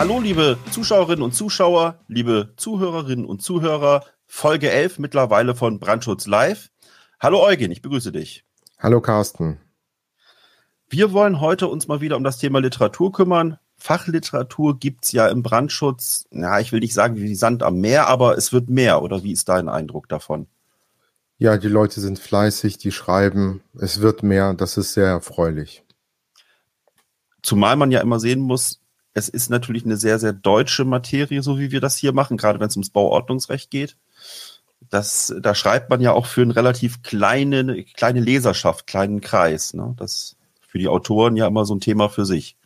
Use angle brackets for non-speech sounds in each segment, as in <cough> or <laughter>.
Hallo, liebe Zuschauerinnen und Zuschauer, liebe Zuhörerinnen und Zuhörer. Folge 11 mittlerweile von Brandschutz Live. Hallo Eugen, ich begrüße dich. Hallo Carsten. Wir wollen heute uns mal wieder um das Thema Literatur kümmern. Fachliteratur gibt's ja im Brandschutz, ja, ich will nicht sagen wie Sand am Meer, aber es wird mehr. Oder wie ist dein Eindruck davon? Ja, die Leute sind fleißig, die schreiben, es wird mehr, das ist sehr erfreulich. Zumal man ja immer sehen muss, es ist natürlich eine sehr, sehr deutsche Materie, so wie wir das hier machen, gerade wenn es ums Bauordnungsrecht geht. Das, da schreibt man ja auch für eine relativ kleine, kleine Leserschaft, kleinen Kreis. Ne? Das für die Autoren ja immer so ein Thema für sich.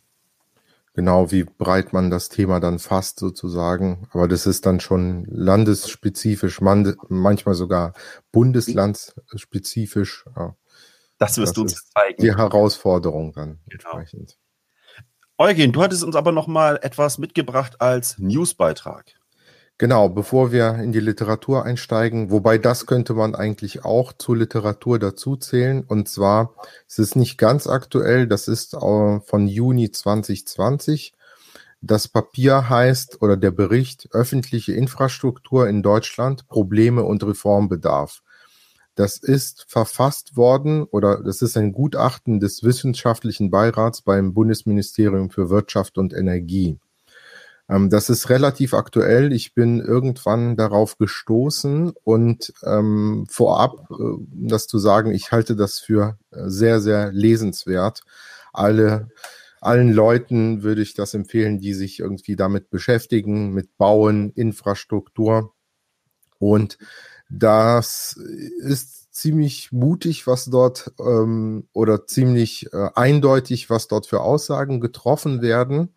Genau, wie breit man das Thema dann fasst sozusagen. Aber das ist dann schon landesspezifisch, manchmal sogar bundeslandsspezifisch. Ja. Das wirst das du uns zeigen. Die Herausforderung dann genau. entsprechend. Eugen, du hattest uns aber noch mal etwas mitgebracht als Newsbeitrag. Genau, bevor wir in die Literatur einsteigen, wobei das könnte man eigentlich auch zur Literatur dazu zählen. Und zwar, es ist nicht ganz aktuell, das ist von Juni 2020. Das Papier heißt oder der Bericht öffentliche Infrastruktur in Deutschland, Probleme und Reformbedarf. Das ist verfasst worden oder das ist ein Gutachten des Wissenschaftlichen Beirats beim Bundesministerium für Wirtschaft und Energie. Ähm, das ist relativ aktuell. Ich bin irgendwann darauf gestoßen und ähm, vorab, äh, das zu sagen, ich halte das für äh, sehr, sehr lesenswert. Alle allen Leuten würde ich das empfehlen, die sich irgendwie damit beschäftigen, mit Bauen, Infrastruktur. Und das ist ziemlich mutig, was dort ähm, oder ziemlich äh, eindeutig, was dort für Aussagen getroffen werden.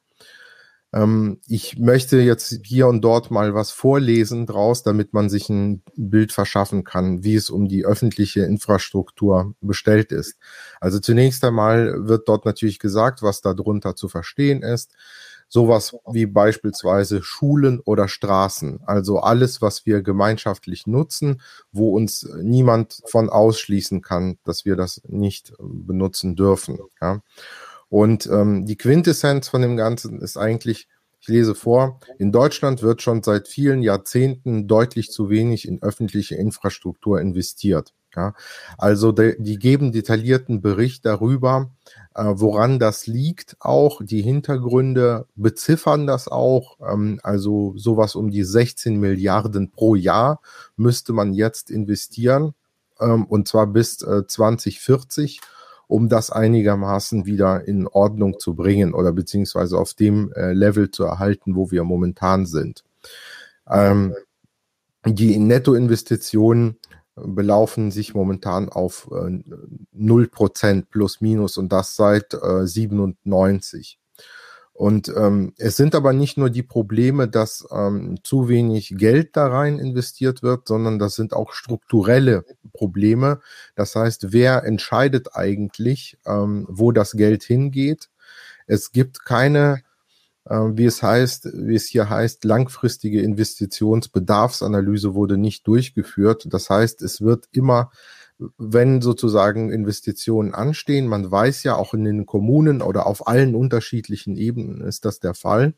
Ähm, ich möchte jetzt hier und dort mal was vorlesen draus, damit man sich ein Bild verschaffen kann, wie es um die öffentliche Infrastruktur bestellt ist. Also zunächst einmal wird dort natürlich gesagt, was darunter zu verstehen ist. Sowas wie beispielsweise Schulen oder Straßen. Also alles, was wir gemeinschaftlich nutzen, wo uns niemand von ausschließen kann, dass wir das nicht benutzen dürfen. Ja. Und ähm, die Quintessenz von dem Ganzen ist eigentlich, ich lese vor, in Deutschland wird schon seit vielen Jahrzehnten deutlich zu wenig in öffentliche Infrastruktur investiert. Ja, also de, die geben detaillierten Bericht darüber, äh, woran das liegt, auch die Hintergründe beziffern das auch. Ähm, also sowas um die 16 Milliarden pro Jahr müsste man jetzt investieren, ähm, und zwar bis äh, 2040 um das einigermaßen wieder in Ordnung zu bringen oder beziehungsweise auf dem äh, Level zu erhalten, wo wir momentan sind. Ähm, die Nettoinvestitionen belaufen sich momentan auf äh, 0% plus minus und das seit äh, 97. Und ähm, es sind aber nicht nur die Probleme, dass ähm, zu wenig Geld da rein investiert wird, sondern das sind auch strukturelle Probleme. Das heißt, wer entscheidet eigentlich, ähm, wo das Geld hingeht? Es gibt keine, wie es heißt, wie es hier heißt, langfristige Investitionsbedarfsanalyse wurde nicht durchgeführt. Das heißt, es wird immer wenn sozusagen Investitionen anstehen. Man weiß ja auch in den Kommunen oder auf allen unterschiedlichen Ebenen ist das der Fall.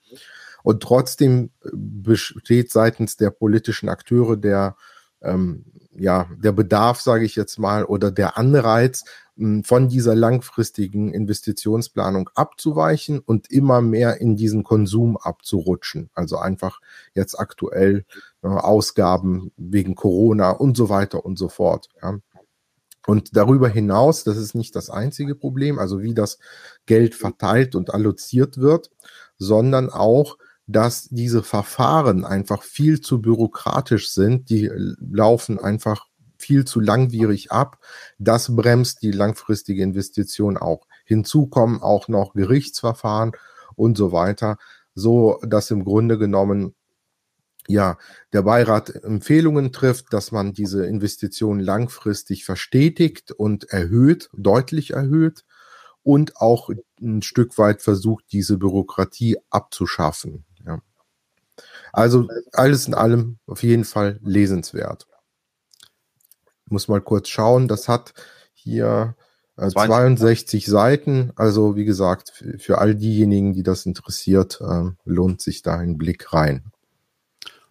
Und trotzdem besteht seitens der politischen Akteure der, ähm, ja, der Bedarf, sage ich jetzt mal, oder der Anreiz, von dieser langfristigen Investitionsplanung abzuweichen und immer mehr in diesen Konsum abzurutschen. Also einfach jetzt aktuell äh, Ausgaben wegen Corona und so weiter und so fort. Ja. Und darüber hinaus, das ist nicht das einzige Problem, also wie das Geld verteilt und alloziert wird, sondern auch, dass diese Verfahren einfach viel zu bürokratisch sind. Die laufen einfach viel zu langwierig ab. Das bremst die langfristige Investition auch. Hinzu kommen auch noch Gerichtsverfahren und so weiter, so dass im Grunde genommen ja, der Beirat Empfehlungen trifft, dass man diese Investition langfristig verstetigt und erhöht, deutlich erhöht und auch ein Stück weit versucht, diese Bürokratie abzuschaffen. Also alles in allem auf jeden Fall lesenswert. Ich muss mal kurz schauen, das hat hier 62 Seiten. Also wie gesagt, für, für all diejenigen, die das interessiert, äh, lohnt sich da ein Blick rein.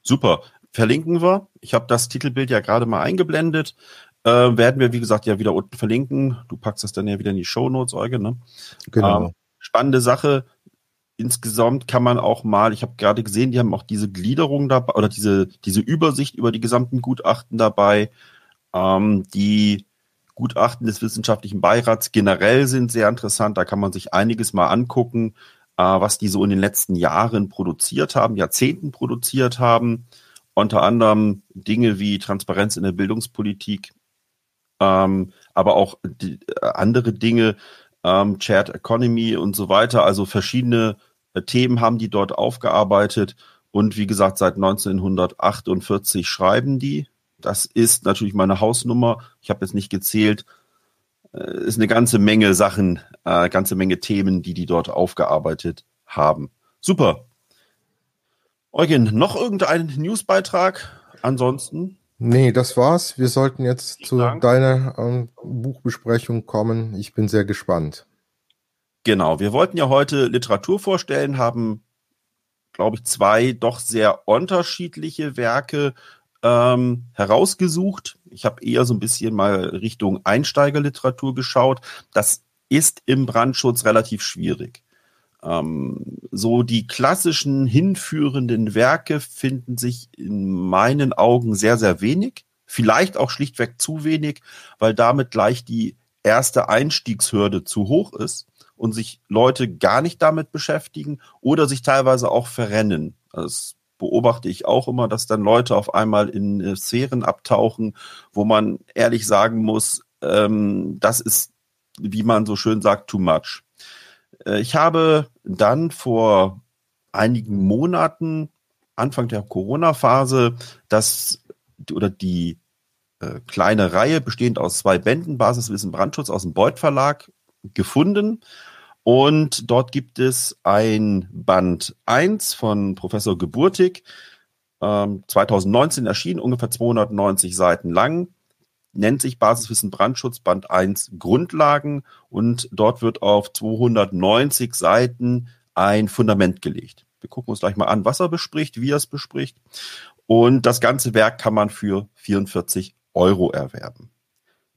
Super. Verlinken wir. Ich habe das Titelbild ja gerade mal eingeblendet. Äh, werden wir, wie gesagt, ja wieder unten verlinken. Du packst das dann ja wieder in die Show Notes, Eugen. Ne? Genau. Ähm, spannende Sache. Insgesamt kann man auch mal, ich habe gerade gesehen, die haben auch diese Gliederung dabei oder diese, diese Übersicht über die gesamten Gutachten dabei. Ähm, die Gutachten des wissenschaftlichen Beirats generell sind sehr interessant. Da kann man sich einiges mal angucken, äh, was die so in den letzten Jahren produziert haben, Jahrzehnten produziert haben. Unter anderem Dinge wie Transparenz in der Bildungspolitik, ähm, aber auch die, äh, andere Dinge, ähm, Shared Economy und so weiter. Also verschiedene Themen haben die dort aufgearbeitet. Und wie gesagt, seit 1948 schreiben die. Das ist natürlich meine Hausnummer. Ich habe jetzt nicht gezählt. Äh, ist eine ganze Menge Sachen, äh, ganze Menge Themen, die die dort aufgearbeitet haben. Super. Eugen, noch irgendein Newsbeitrag? Ansonsten? Nee, das war's. Wir sollten jetzt zu Dank. deiner ähm, Buchbesprechung kommen. Ich bin sehr gespannt. Genau, wir wollten ja heute Literatur vorstellen, haben, glaube ich, zwei doch sehr unterschiedliche Werke ähm, herausgesucht. Ich habe eher so ein bisschen mal Richtung Einsteigerliteratur geschaut. Das ist im Brandschutz relativ schwierig. Ähm, so die klassischen hinführenden Werke finden sich in meinen Augen sehr, sehr wenig. Vielleicht auch schlichtweg zu wenig, weil damit gleich die erste Einstiegshürde zu hoch ist und sich Leute gar nicht damit beschäftigen oder sich teilweise auch verrennen. Das beobachte ich auch immer, dass dann Leute auf einmal in äh, Sphären abtauchen, wo man ehrlich sagen muss, ähm, das ist, wie man so schön sagt, too much. Äh, ich habe dann vor einigen Monaten, Anfang der Corona-Phase, das oder die äh, kleine Reihe bestehend aus zwei Bänden, Basiswissen Brandschutz aus dem Beuth Verlag, gefunden und dort gibt es ein Band 1 von Professor Geburtig, ähm, 2019 erschienen, ungefähr 290 Seiten lang, nennt sich Basiswissen Brandschutz Band 1 Grundlagen und dort wird auf 290 Seiten ein Fundament gelegt. Wir gucken uns gleich mal an, was er bespricht, wie er es bespricht. Und das ganze Werk kann man für 44 Euro erwerben.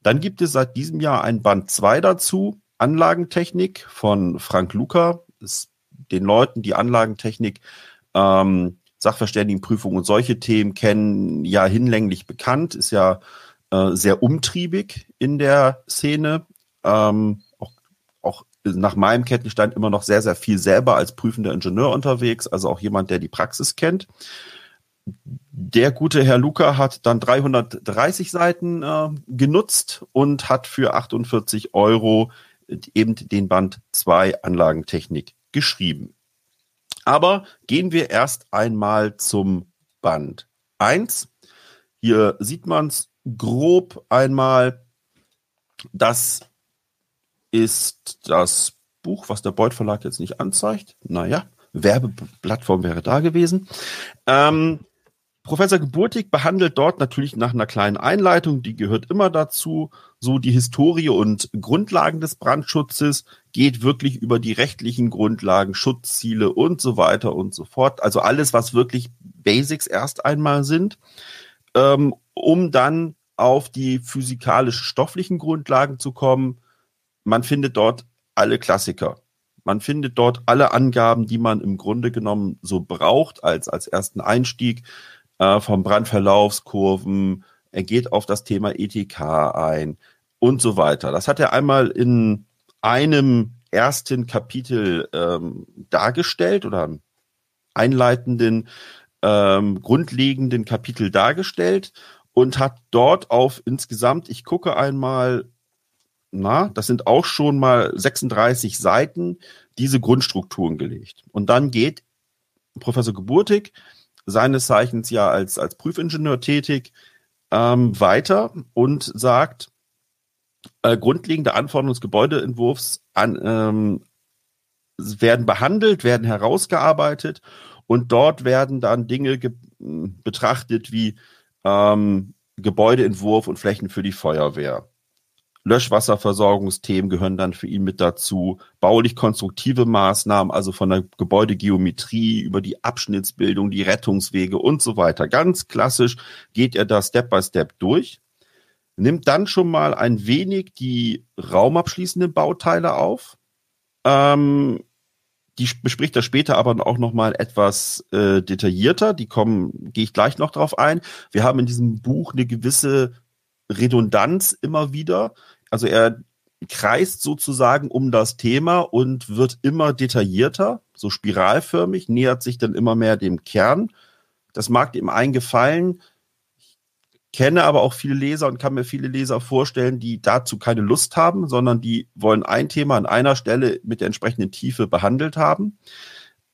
Dann gibt es seit diesem Jahr ein Band 2 dazu, Anlagentechnik von Frank Luca. Ist den Leuten, die Anlagentechnik, ähm, Sachverständigenprüfung und solche Themen kennen, ja hinlänglich bekannt, ist ja äh, sehr umtriebig in der Szene. Ähm, auch, auch nach meinem Kettenstein immer noch sehr, sehr viel selber als prüfender Ingenieur unterwegs, also auch jemand, der die Praxis kennt. Der gute Herr Luca hat dann 330 Seiten äh, genutzt und hat für 48 Euro eben den Band 2 Anlagentechnik geschrieben. Aber gehen wir erst einmal zum Band 1. Hier sieht man es grob einmal. Das ist das Buch, was der Beuth Verlag jetzt nicht anzeigt. Naja, Werbeplattform wäre da gewesen. Ähm, Professor Geburtig behandelt dort natürlich nach einer kleinen Einleitung, die gehört immer dazu, so die Historie und Grundlagen des Brandschutzes, geht wirklich über die rechtlichen Grundlagen, Schutzziele und so weiter und so fort. Also alles, was wirklich Basics erst einmal sind, ähm, um dann auf die physikalisch-stofflichen Grundlagen zu kommen. Man findet dort alle Klassiker. Man findet dort alle Angaben, die man im Grunde genommen so braucht als, als ersten Einstieg äh, vom Brandverlaufskurven, er geht auf das Thema ETK ein und so weiter. Das hat er einmal in einem ersten Kapitel ähm, dargestellt oder einleitenden, ähm, grundlegenden Kapitel dargestellt und hat dort auf insgesamt, ich gucke einmal, na, das sind auch schon mal 36 Seiten, diese Grundstrukturen gelegt. Und dann geht Professor Geburtig seines Zeichens ja als, als Prüfingenieur tätig, ähm, weiter und sagt, äh, grundlegende Anforderungen des Gebäudeentwurfs an, ähm, werden behandelt, werden herausgearbeitet und dort werden dann Dinge betrachtet wie ähm, Gebäudeentwurf und Flächen für die Feuerwehr. Löschwasserversorgungsthemen gehören dann für ihn mit dazu. Baulich-konstruktive Maßnahmen, also von der Gebäudegeometrie über die Abschnittsbildung, die Rettungswege und so weiter. Ganz klassisch geht er da Step by Step durch. Nimmt dann schon mal ein wenig die raumabschließenden Bauteile auf. Ähm, die bespricht er später aber auch noch mal etwas äh, detaillierter. Die kommen, gehe ich gleich noch drauf ein. Wir haben in diesem Buch eine gewisse Redundanz immer wieder. Also er kreist sozusagen um das Thema und wird immer detaillierter, so spiralförmig, nähert sich dann immer mehr dem Kern. Das mag dem einen gefallen. Ich kenne aber auch viele Leser und kann mir viele Leser vorstellen, die dazu keine Lust haben, sondern die wollen ein Thema an einer Stelle mit der entsprechenden Tiefe behandelt haben.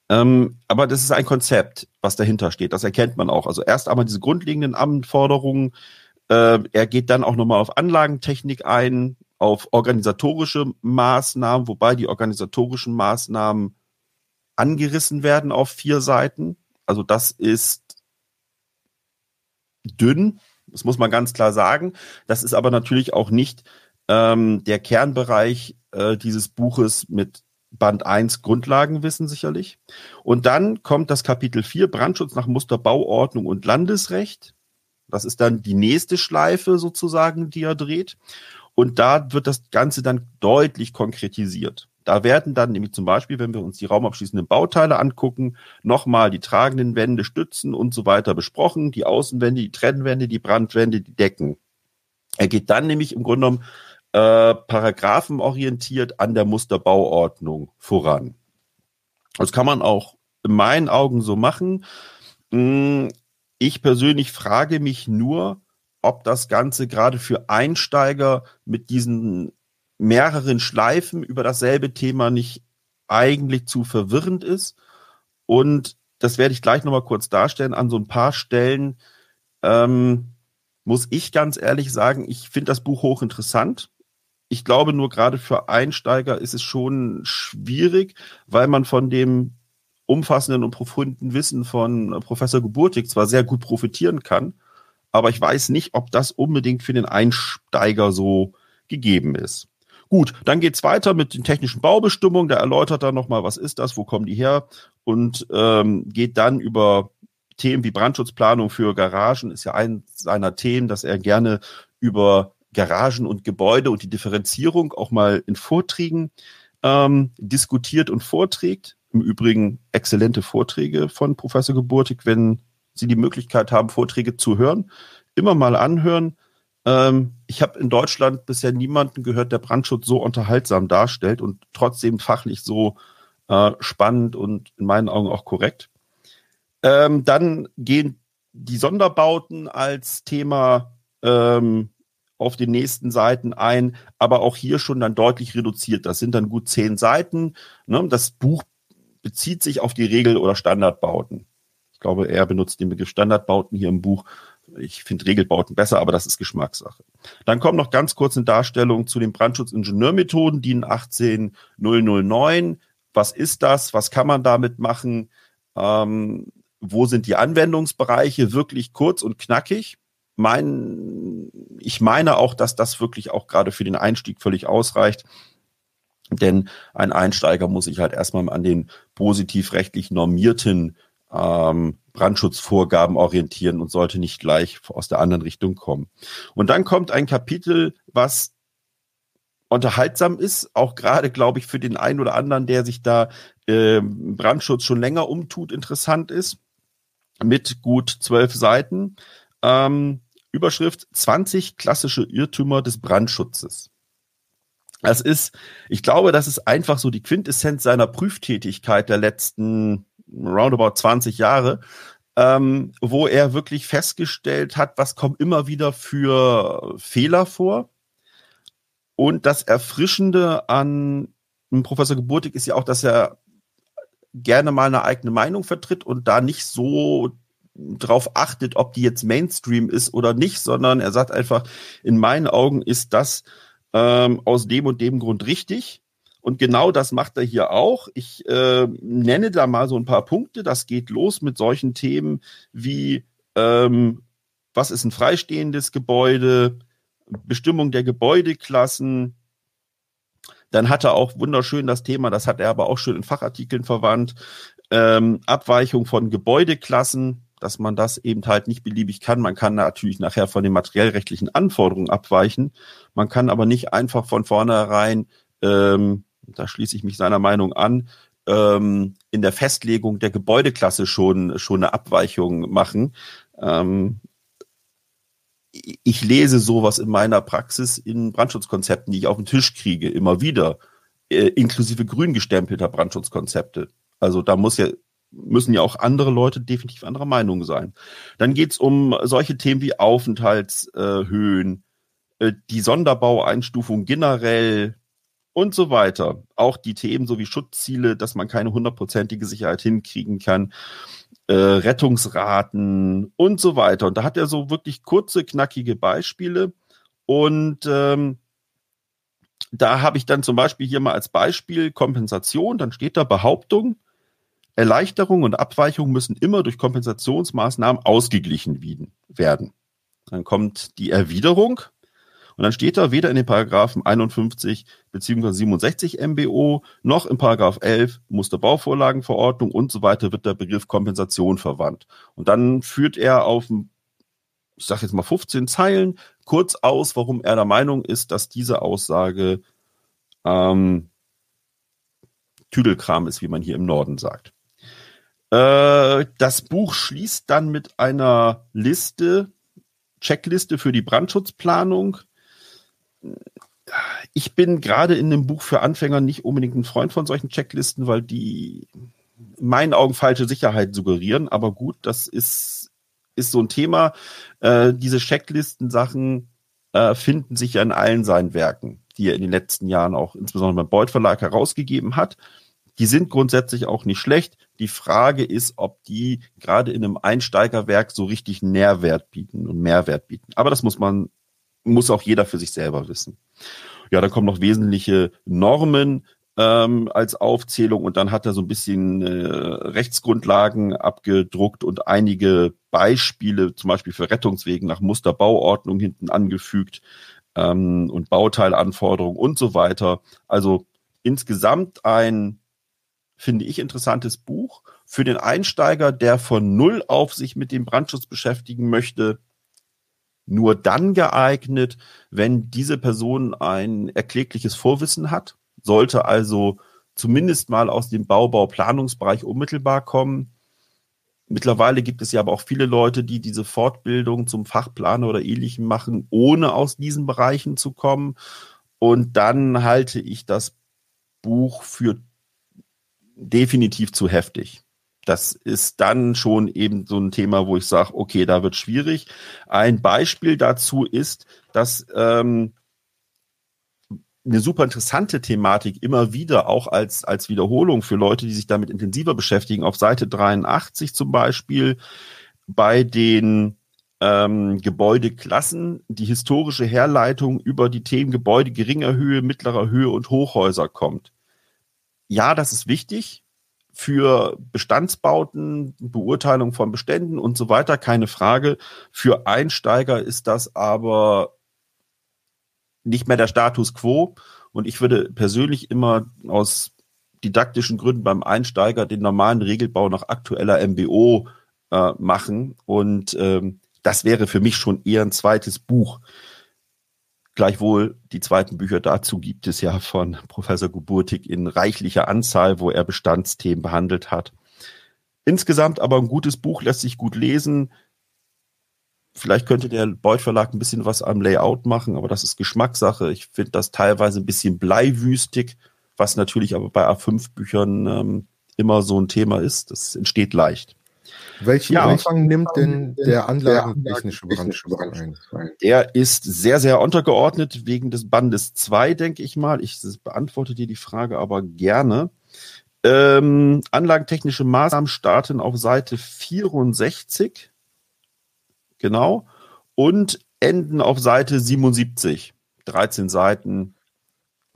Ähm, aber das ist ein Konzept, was dahinter steht. Das erkennt man auch. Also erst einmal diese grundlegenden Anforderungen, äh, er geht dann auch nochmal auf Anlagentechnik ein, auf organisatorische Maßnahmen, wobei die organisatorischen Maßnahmen angerissen werden auf vier Seiten. Also das ist dünn, das muss man ganz klar sagen. Das ist aber natürlich auch nicht ähm, der Kernbereich äh, dieses Buches mit Band 1 Grundlagenwissen sicherlich. Und dann kommt das Kapitel 4 Brandschutz nach Muster Bauordnung und Landesrecht. Das ist dann die nächste Schleife sozusagen, die er dreht. Und da wird das Ganze dann deutlich konkretisiert. Da werden dann nämlich zum Beispiel, wenn wir uns die raumabschließenden Bauteile angucken, nochmal die tragenden Wände, Stützen und so weiter besprochen, die Außenwände, die Trennwände, die Brandwände, die Decken. Er geht dann nämlich im Grunde genommen äh, paragraphenorientiert an der Musterbauordnung voran. Das kann man auch in meinen Augen so machen. Ich persönlich frage mich nur, ob das Ganze gerade für Einsteiger mit diesen mehreren Schleifen über dasselbe Thema nicht eigentlich zu verwirrend ist. Und das werde ich gleich nochmal kurz darstellen. An so ein paar Stellen ähm, muss ich ganz ehrlich sagen, ich finde das Buch hochinteressant. Ich glaube nur gerade für Einsteiger ist es schon schwierig, weil man von dem umfassenden und profunden Wissen von Professor Geburtig zwar sehr gut profitieren kann, aber ich weiß nicht, ob das unbedingt für den Einsteiger so gegeben ist. Gut, dann geht's weiter mit den technischen Baubestimmungen. Der erläutert dann nochmal, was ist das, wo kommen die her und ähm, geht dann über Themen wie Brandschutzplanung für Garagen, ist ja ein seiner Themen, dass er gerne über Garagen und Gebäude und die Differenzierung auch mal in Vorträgen ähm, diskutiert und vorträgt. Im Übrigen exzellente Vorträge von Professor Geburtig, wenn Sie die Möglichkeit haben, Vorträge zu hören. Immer mal anhören. Ähm, ich habe in Deutschland bisher niemanden gehört, der Brandschutz so unterhaltsam darstellt und trotzdem fachlich so äh, spannend und in meinen Augen auch korrekt. Ähm, dann gehen die Sonderbauten als Thema ähm, auf den nächsten Seiten ein, aber auch hier schon dann deutlich reduziert. Das sind dann gut zehn Seiten. Ne? Das Buch bezieht sich auf die Regel- oder Standardbauten. Ich glaube, er benutzt den Begriff Standardbauten hier im Buch. Ich finde Regelbauten besser, aber das ist Geschmackssache. Dann kommt noch ganz kurz eine Darstellung zu den Brandschutzingenieurmethoden, DIN 18009. Was ist das? Was kann man damit machen? Ähm, wo sind die Anwendungsbereiche? Wirklich kurz und knackig. Mein, ich meine auch, dass das wirklich auch gerade für den Einstieg völlig ausreicht. Denn ein Einsteiger muss sich halt erstmal an den positiv rechtlich normierten ähm, Brandschutzvorgaben orientieren und sollte nicht gleich aus der anderen Richtung kommen. Und dann kommt ein Kapitel, was unterhaltsam ist, auch gerade, glaube ich, für den einen oder anderen, der sich da äh, Brandschutz schon länger umtut, interessant ist, mit gut zwölf Seiten. Ähm, Überschrift 20 klassische Irrtümer des Brandschutzes. Das ist, ich glaube, das ist einfach so die Quintessenz seiner Prüftätigkeit der letzten roundabout 20 Jahre, ähm, wo er wirklich festgestellt hat, was kommt immer wieder für Fehler vor. Und das Erfrischende an Professor Geburtig ist ja auch, dass er gerne mal eine eigene Meinung vertritt und da nicht so drauf achtet, ob die jetzt Mainstream ist oder nicht, sondern er sagt einfach, in meinen Augen ist das ähm, aus dem und dem Grund richtig. Und genau das macht er hier auch. Ich äh, nenne da mal so ein paar Punkte. Das geht los mit solchen Themen wie, ähm, was ist ein freistehendes Gebäude? Bestimmung der Gebäudeklassen. Dann hat er auch wunderschön das Thema, das hat er aber auch schön in Fachartikeln verwandt, ähm, Abweichung von Gebäudeklassen, dass man das eben halt nicht beliebig kann. Man kann natürlich nachher von den materiellrechtlichen Anforderungen abweichen. Man kann aber nicht einfach von vornherein, ähm, da schließe ich mich seiner Meinung an, ähm, in der Festlegung der Gebäudeklasse schon, schon eine Abweichung machen. Ähm, ich lese sowas in meiner Praxis in Brandschutzkonzepten, die ich auf den Tisch kriege, immer wieder, äh, inklusive grün gestempelter Brandschutzkonzepte. Also da muss ja, müssen ja auch andere Leute definitiv anderer Meinung sein. Dann geht's um solche Themen wie Aufenthaltshöhen, äh, die Sonderbaueinstufung generell und so weiter. Auch die Themen sowie Schutzziele, dass man keine hundertprozentige Sicherheit hinkriegen kann äh, Rettungsraten und so weiter. Und da hat er so wirklich kurze, knackige Beispiele. Und ähm, da habe ich dann zum Beispiel hier mal als Beispiel Kompensation, dann steht da Behauptung, Erleichterung und Abweichung müssen immer durch Kompensationsmaßnahmen ausgeglichen werden. Dann kommt die Erwiderung, und dann steht da weder in den Paragraphen 51 bzw. 67 MBO noch im Paragraph 11 Musterbauvorlagenverordnung und so weiter wird der Begriff Kompensation verwandt. Und dann führt er auf, ich sage jetzt mal 15 Zeilen kurz aus, warum er der Meinung ist, dass diese Aussage ähm, Tüdelkram ist, wie man hier im Norden sagt. Äh, das Buch schließt dann mit einer Liste, Checkliste für die Brandschutzplanung, ich bin gerade in dem Buch für Anfänger nicht unbedingt ein Freund von solchen Checklisten, weil die in meinen Augen falsche Sicherheit suggerieren. Aber gut, das ist, ist so ein Thema. Äh, diese Checklisten-Sachen äh, finden sich ja in allen seinen Werken, die er in den letzten Jahren auch insbesondere beim Beuth Verlag herausgegeben hat. Die sind grundsätzlich auch nicht schlecht. Die Frage ist, ob die gerade in einem Einsteigerwerk so richtig Nährwert bieten und Mehrwert bieten. Aber das muss man muss auch jeder für sich selber wissen. Ja, dann kommen noch wesentliche Normen ähm, als Aufzählung und dann hat er so ein bisschen äh, Rechtsgrundlagen abgedruckt und einige Beispiele, zum Beispiel für Rettungswegen nach Musterbauordnung hinten angefügt ähm, und Bauteilanforderungen und so weiter. Also insgesamt ein, finde ich, interessantes Buch für den Einsteiger, der von Null auf sich mit dem Brandschutz beschäftigen möchte nur dann geeignet, wenn diese Person ein erklägliches Vorwissen hat, sollte also zumindest mal aus dem Baubauplanungsbereich unmittelbar kommen. Mittlerweile gibt es ja aber auch viele Leute, die diese Fortbildung zum Fachplaner oder ähnlichem machen, ohne aus diesen Bereichen zu kommen. Und dann halte ich das Buch für definitiv zu heftig. Das ist dann schon eben so ein Thema, wo ich sage, okay, da wird schwierig. Ein Beispiel dazu ist, dass ähm, eine super interessante Thematik immer wieder auch als, als Wiederholung für Leute, die sich damit intensiver beschäftigen, auf Seite 83 zum Beispiel bei den ähm, Gebäudeklassen die historische Herleitung über die Themen Gebäude geringer Höhe, mittlerer Höhe und Hochhäuser kommt. Ja, das ist wichtig, für Bestandsbauten, Beurteilung von Beständen und so weiter, keine Frage. Für Einsteiger ist das aber nicht mehr der Status quo. Und ich würde persönlich immer aus didaktischen Gründen beim Einsteiger den normalen Regelbau nach aktueller MBO äh, machen. Und ähm, das wäre für mich schon eher ein zweites Buch. Gleichwohl die zweiten Bücher dazu gibt es ja von Professor Geburtig in reichlicher Anzahl, wo er Bestandsthemen behandelt hat. Insgesamt aber ein gutes Buch, lässt sich gut lesen. Vielleicht könnte der Beuth Verlag ein bisschen was am Layout machen, aber das ist Geschmackssache. Ich finde das teilweise ein bisschen bleiwüstig, was natürlich aber bei A5-Büchern ähm, immer so ein Thema ist. Das entsteht leicht. Welchen ja, Umfang nimmt denn der anlagentechnische Brandschutz ein? Der ist sehr, sehr untergeordnet wegen des Bandes 2, denke ich mal. Ich beantworte dir die Frage aber gerne. Ähm, anlagentechnische Maßnahmen starten auf Seite 64. Genau. Und enden auf Seite 77. 13 Seiten.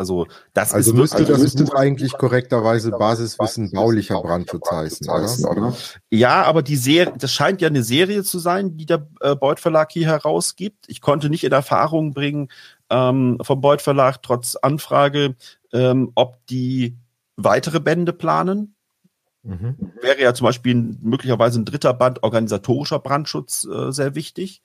Also das also ist müsste wirklich, das müsste eigentlich korrekterweise Basiswissen baulicher Brandschutz heißen, oder? Ja, aber die Serie, das scheint ja eine Serie zu sein, die der äh, Beuth Verlag hier herausgibt. Ich konnte nicht in Erfahrung bringen ähm, vom Beuth Verlag trotz Anfrage, ähm, ob die weitere Bände planen. Mhm. Wäre ja zum Beispiel möglicherweise ein dritter Band organisatorischer Brandschutz äh, sehr wichtig.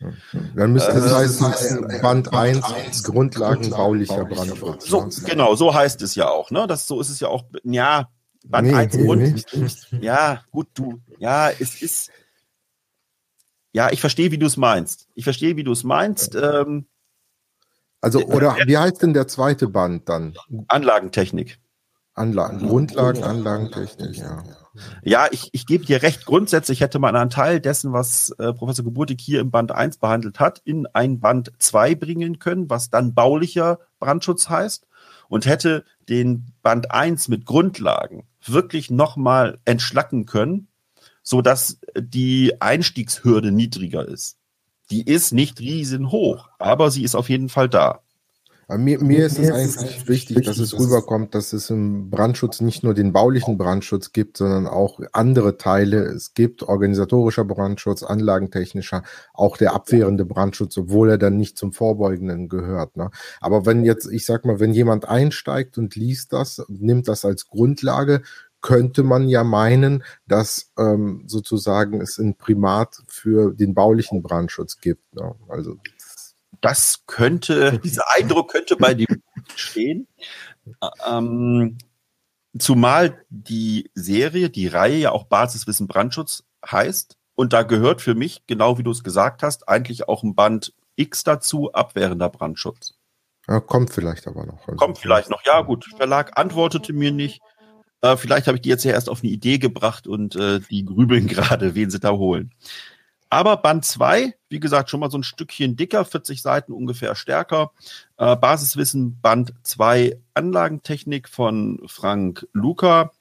Dann müsste es äh, heißen, Band 1 Grundlagen baulicher Brandschutz. So, genau, so heißt es ja auch. Ne? Das, so ist es ja auch. Ja, Band nee, 1 nee, Grund. Nicht. Ja, gut, du. Ja, es ist. Ja, ich verstehe, wie du es meinst. Ich verstehe, wie du es meinst. Ähm, also, oder wie heißt denn der zweite Band dann? Anlagentechnik. Anlagen, Grundlagen, Anlagentechnik, ja. Ja, ich, ich gebe dir recht. Grundsätzlich hätte man einen Teil dessen, was äh, Professor Geburtig hier im Band 1 behandelt hat, in ein Band 2 bringen können, was dann baulicher Brandschutz heißt und hätte den Band 1 mit Grundlagen wirklich nochmal entschlacken können, so dass die Einstiegshürde niedriger ist. Die ist nicht riesenhoch, aber sie ist auf jeden Fall da. Aber mir, mir ist es eigentlich wichtig, dass es rüberkommt, dass es im Brandschutz nicht nur den baulichen Brandschutz gibt, sondern auch andere Teile. Es gibt organisatorischer Brandschutz, anlagentechnischer, auch der abwehrende Brandschutz, obwohl er dann nicht zum Vorbeugenden gehört. Ne? Aber wenn jetzt, ich sag mal, wenn jemand einsteigt und liest das, nimmt das als Grundlage, könnte man ja meinen, dass ähm, sozusagen es ein Primat für den baulichen Brandschutz gibt. Ne? Also das könnte, dieser Eindruck könnte bei dem <laughs> stehen. Ähm, zumal die Serie, die Reihe ja auch Basiswissen Brandschutz heißt. Und da gehört für mich, genau wie du es gesagt hast, eigentlich auch ein Band X dazu, abwehrender Brandschutz. Ja, kommt vielleicht aber noch. Also kommt vielleicht noch. Ja, gut. Verlag antwortete mir nicht. Äh, vielleicht habe ich die jetzt ja erst auf eine Idee gebracht und äh, die grübeln <laughs> gerade, wen sie da holen. Aber Band 2, wie gesagt, schon mal so ein Stückchen dicker, 40 Seiten ungefähr stärker. Äh, Basiswissen Band 2 Anlagentechnik von Frank Luca.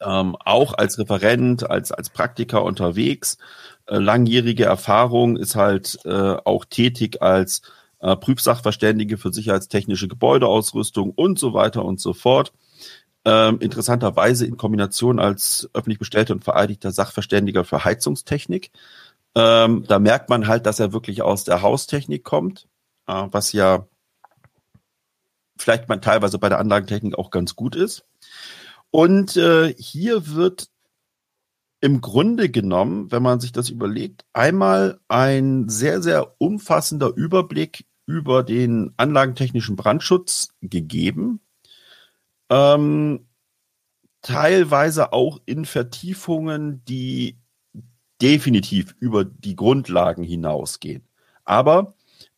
Ähm, auch als Referent, als, als Praktiker unterwegs. Äh, langjährige Erfahrung, ist halt äh, auch tätig als äh, Prüfsachverständige für sicherheitstechnische Gebäudeausrüstung und so weiter und so fort. Ähm, interessanterweise in Kombination als öffentlich bestellter und vereidigter Sachverständiger für Heizungstechnik. Ähm, da merkt man halt, dass er wirklich aus der Haustechnik kommt, äh, was ja vielleicht man teilweise bei der Anlagentechnik auch ganz gut ist. Und äh, hier wird im Grunde genommen, wenn man sich das überlegt, einmal ein sehr, sehr umfassender Überblick über den anlagentechnischen Brandschutz gegeben, ähm, teilweise auch in Vertiefungen, die definitiv über die Grundlagen hinausgehen. Aber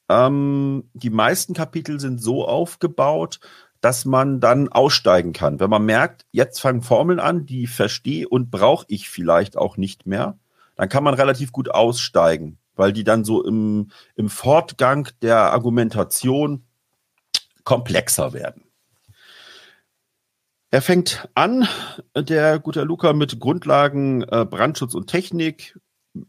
ähm, die meisten Kapitel sind so aufgebaut, dass man dann aussteigen kann. Wenn man merkt, jetzt fangen Formeln an, die verstehe und brauche ich vielleicht auch nicht mehr, dann kann man relativ gut aussteigen, weil die dann so im, im Fortgang der Argumentation komplexer werden. Er fängt an, der gute Luca, mit Grundlagen äh, Brandschutz und Technik,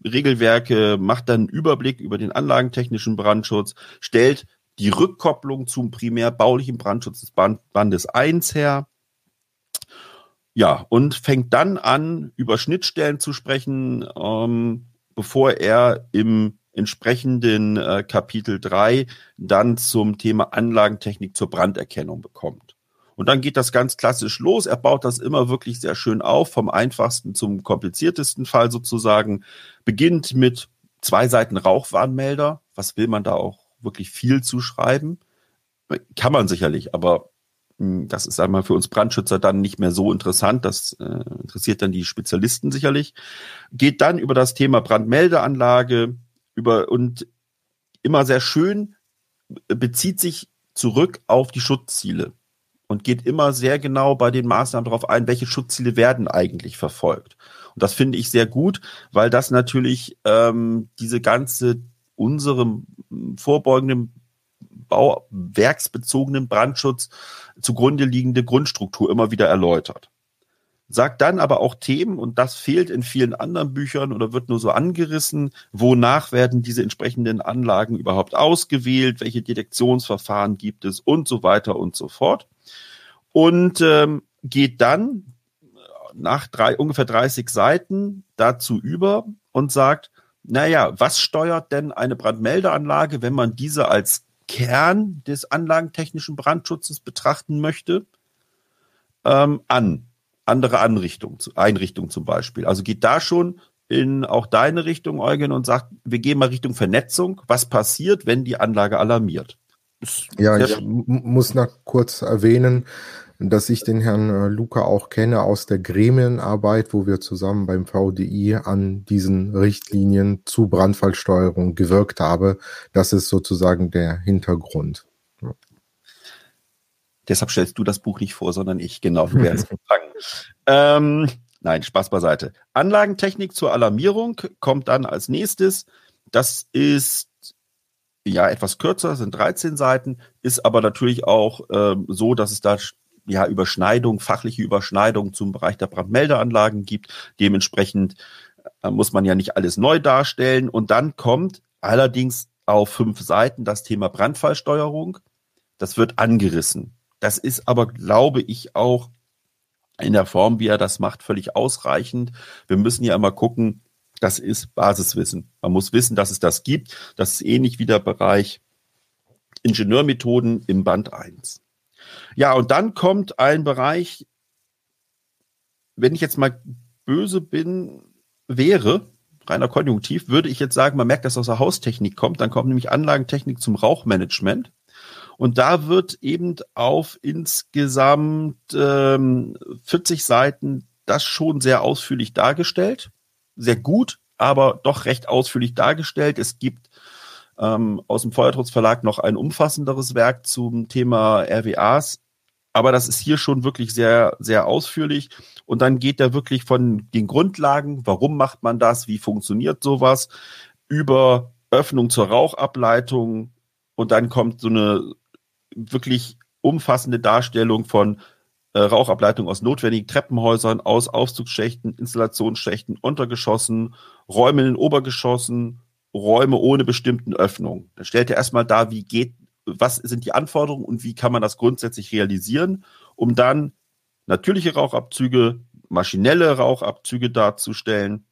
Regelwerke, macht dann einen Überblick über den anlagentechnischen Brandschutz, stellt die Rückkopplung zum primär baulichen Brandschutz des Band Bandes 1 her. Ja, und fängt dann an, über Schnittstellen zu sprechen, ähm, bevor er im entsprechenden äh, Kapitel 3 dann zum Thema Anlagentechnik zur Branderkennung bekommt. Und dann geht das ganz klassisch los. Er baut das immer wirklich sehr schön auf, vom einfachsten zum kompliziertesten Fall sozusagen. Beginnt mit zwei Seiten Rauchwarnmelder. Was will man da auch wirklich viel zu schreiben? Kann man sicherlich, aber hm, das ist einmal für uns Brandschützer dann nicht mehr so interessant. Das äh, interessiert dann die Spezialisten sicherlich. Geht dann über das Thema Brandmeldeanlage über und immer sehr schön bezieht sich zurück auf die Schutzziele und geht immer sehr genau bei den Maßnahmen darauf ein, welche Schutzziele werden eigentlich verfolgt. Und das finde ich sehr gut, weil das natürlich ähm, diese ganze unserem vorbeugenden bauwerksbezogenen Brandschutz zugrunde liegende Grundstruktur immer wieder erläutert. sagt dann aber auch Themen, und das fehlt in vielen anderen Büchern oder wird nur so angerissen, wonach werden diese entsprechenden Anlagen überhaupt ausgewählt, welche Detektionsverfahren gibt es und so weiter und so fort. Und ähm, geht dann nach drei, ungefähr 30 Seiten dazu über und sagt, naja, was steuert denn eine Brandmeldeanlage, wenn man diese als Kern des anlagentechnischen Brandschutzes betrachten möchte, ähm, an? Andere Anrichtungen, Einrichtungen zum Beispiel. Also geht da schon in auch deine Richtung, Eugen, und sagt, wir gehen mal Richtung Vernetzung. Was passiert, wenn die Anlage alarmiert? Ja, ich muss noch kurz erwähnen, dass ich den Herrn äh, Luca auch kenne aus der Gremienarbeit, wo wir zusammen beim VDI an diesen Richtlinien zu Brandfallsteuerung gewirkt habe. Das ist sozusagen der Hintergrund. Deshalb stellst du das Buch nicht vor, sondern ich, genau, du wärst <laughs> gefangen. ähm, nein, Spaß beiseite. Anlagentechnik zur Alarmierung kommt dann als nächstes. Das ist ja etwas kürzer, sind 13 Seiten, ist aber natürlich auch ähm, so, dass es da ja, Überschneidung, fachliche Überschneidung zum Bereich der Brandmeldeanlagen gibt. Dementsprechend äh, muss man ja nicht alles neu darstellen. Und dann kommt allerdings auf fünf Seiten das Thema Brandfallsteuerung. Das wird angerissen. Das ist aber, glaube ich, auch in der Form, wie er das macht, völlig ausreichend. Wir müssen ja immer gucken, das ist Basiswissen. Man muss wissen, dass es das gibt. Das ist ähnlich wie der Bereich Ingenieurmethoden im Band 1. Ja, und dann kommt ein Bereich, wenn ich jetzt mal böse bin, wäre, reiner Konjunktiv, würde ich jetzt sagen, man merkt, dass aus der Haustechnik kommt. Dann kommt nämlich Anlagentechnik zum Rauchmanagement. Und da wird eben auf insgesamt ähm, 40 Seiten das schon sehr ausführlich dargestellt. Sehr gut, aber doch recht ausführlich dargestellt. Es gibt ähm, aus dem Feuertrutzverlag noch ein umfassenderes Werk zum Thema RWAs. Aber das ist hier schon wirklich sehr, sehr ausführlich. Und dann geht er wirklich von den Grundlagen, warum macht man das, wie funktioniert sowas, über Öffnung zur Rauchableitung. Und dann kommt so eine wirklich umfassende Darstellung von äh, Rauchableitung aus notwendigen Treppenhäusern, aus Aufzugsschächten, Installationsschächten, Untergeschossen, Räumen in Obergeschossen, Räume ohne bestimmten Öffnung. Da stellt er erstmal dar, wie geht, was sind die Anforderungen und wie kann man das grundsätzlich realisieren, um dann natürliche Rauchabzüge, maschinelle Rauchabzüge darzustellen,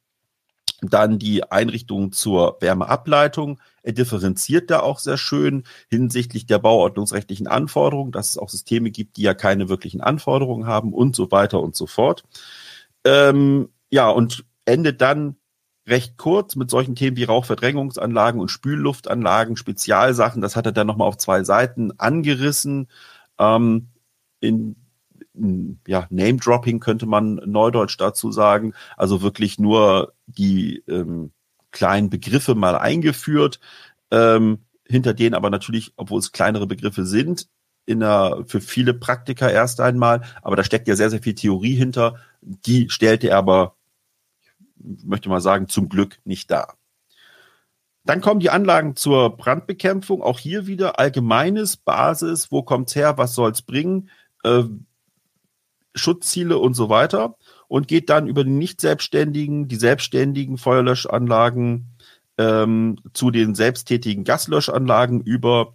dann die Einrichtung zur Wärmeableitung. Er differenziert da auch sehr schön hinsichtlich der bauordnungsrechtlichen Anforderungen, dass es auch Systeme gibt, die ja keine wirklichen Anforderungen haben und so weiter und so fort. Ähm, ja, und endet dann recht kurz mit solchen Themen wie Rauchverdrängungsanlagen und Spülluftanlagen, Spezialsachen. Das hat er dann nochmal auf zwei Seiten angerissen. Ähm, in, in ja, Name-Dropping könnte man neudeutsch dazu sagen. Also wirklich nur die ähm, kleinen Begriffe mal eingeführt, ähm, hinter denen aber natürlich, obwohl es kleinere Begriffe sind, in der, für viele Praktiker erst einmal, aber da steckt ja sehr, sehr viel Theorie hinter. Die stellte er aber möchte mal sagen, zum Glück nicht da. Dann kommen die Anlagen zur Brandbekämpfung. Auch hier wieder allgemeines Basis. Wo kommt's her? Was soll's bringen? Äh, Schutzziele und so weiter. Und geht dann über die nicht selbstständigen, die selbstständigen Feuerlöschanlagen ähm, zu den selbsttätigen Gaslöschanlagen über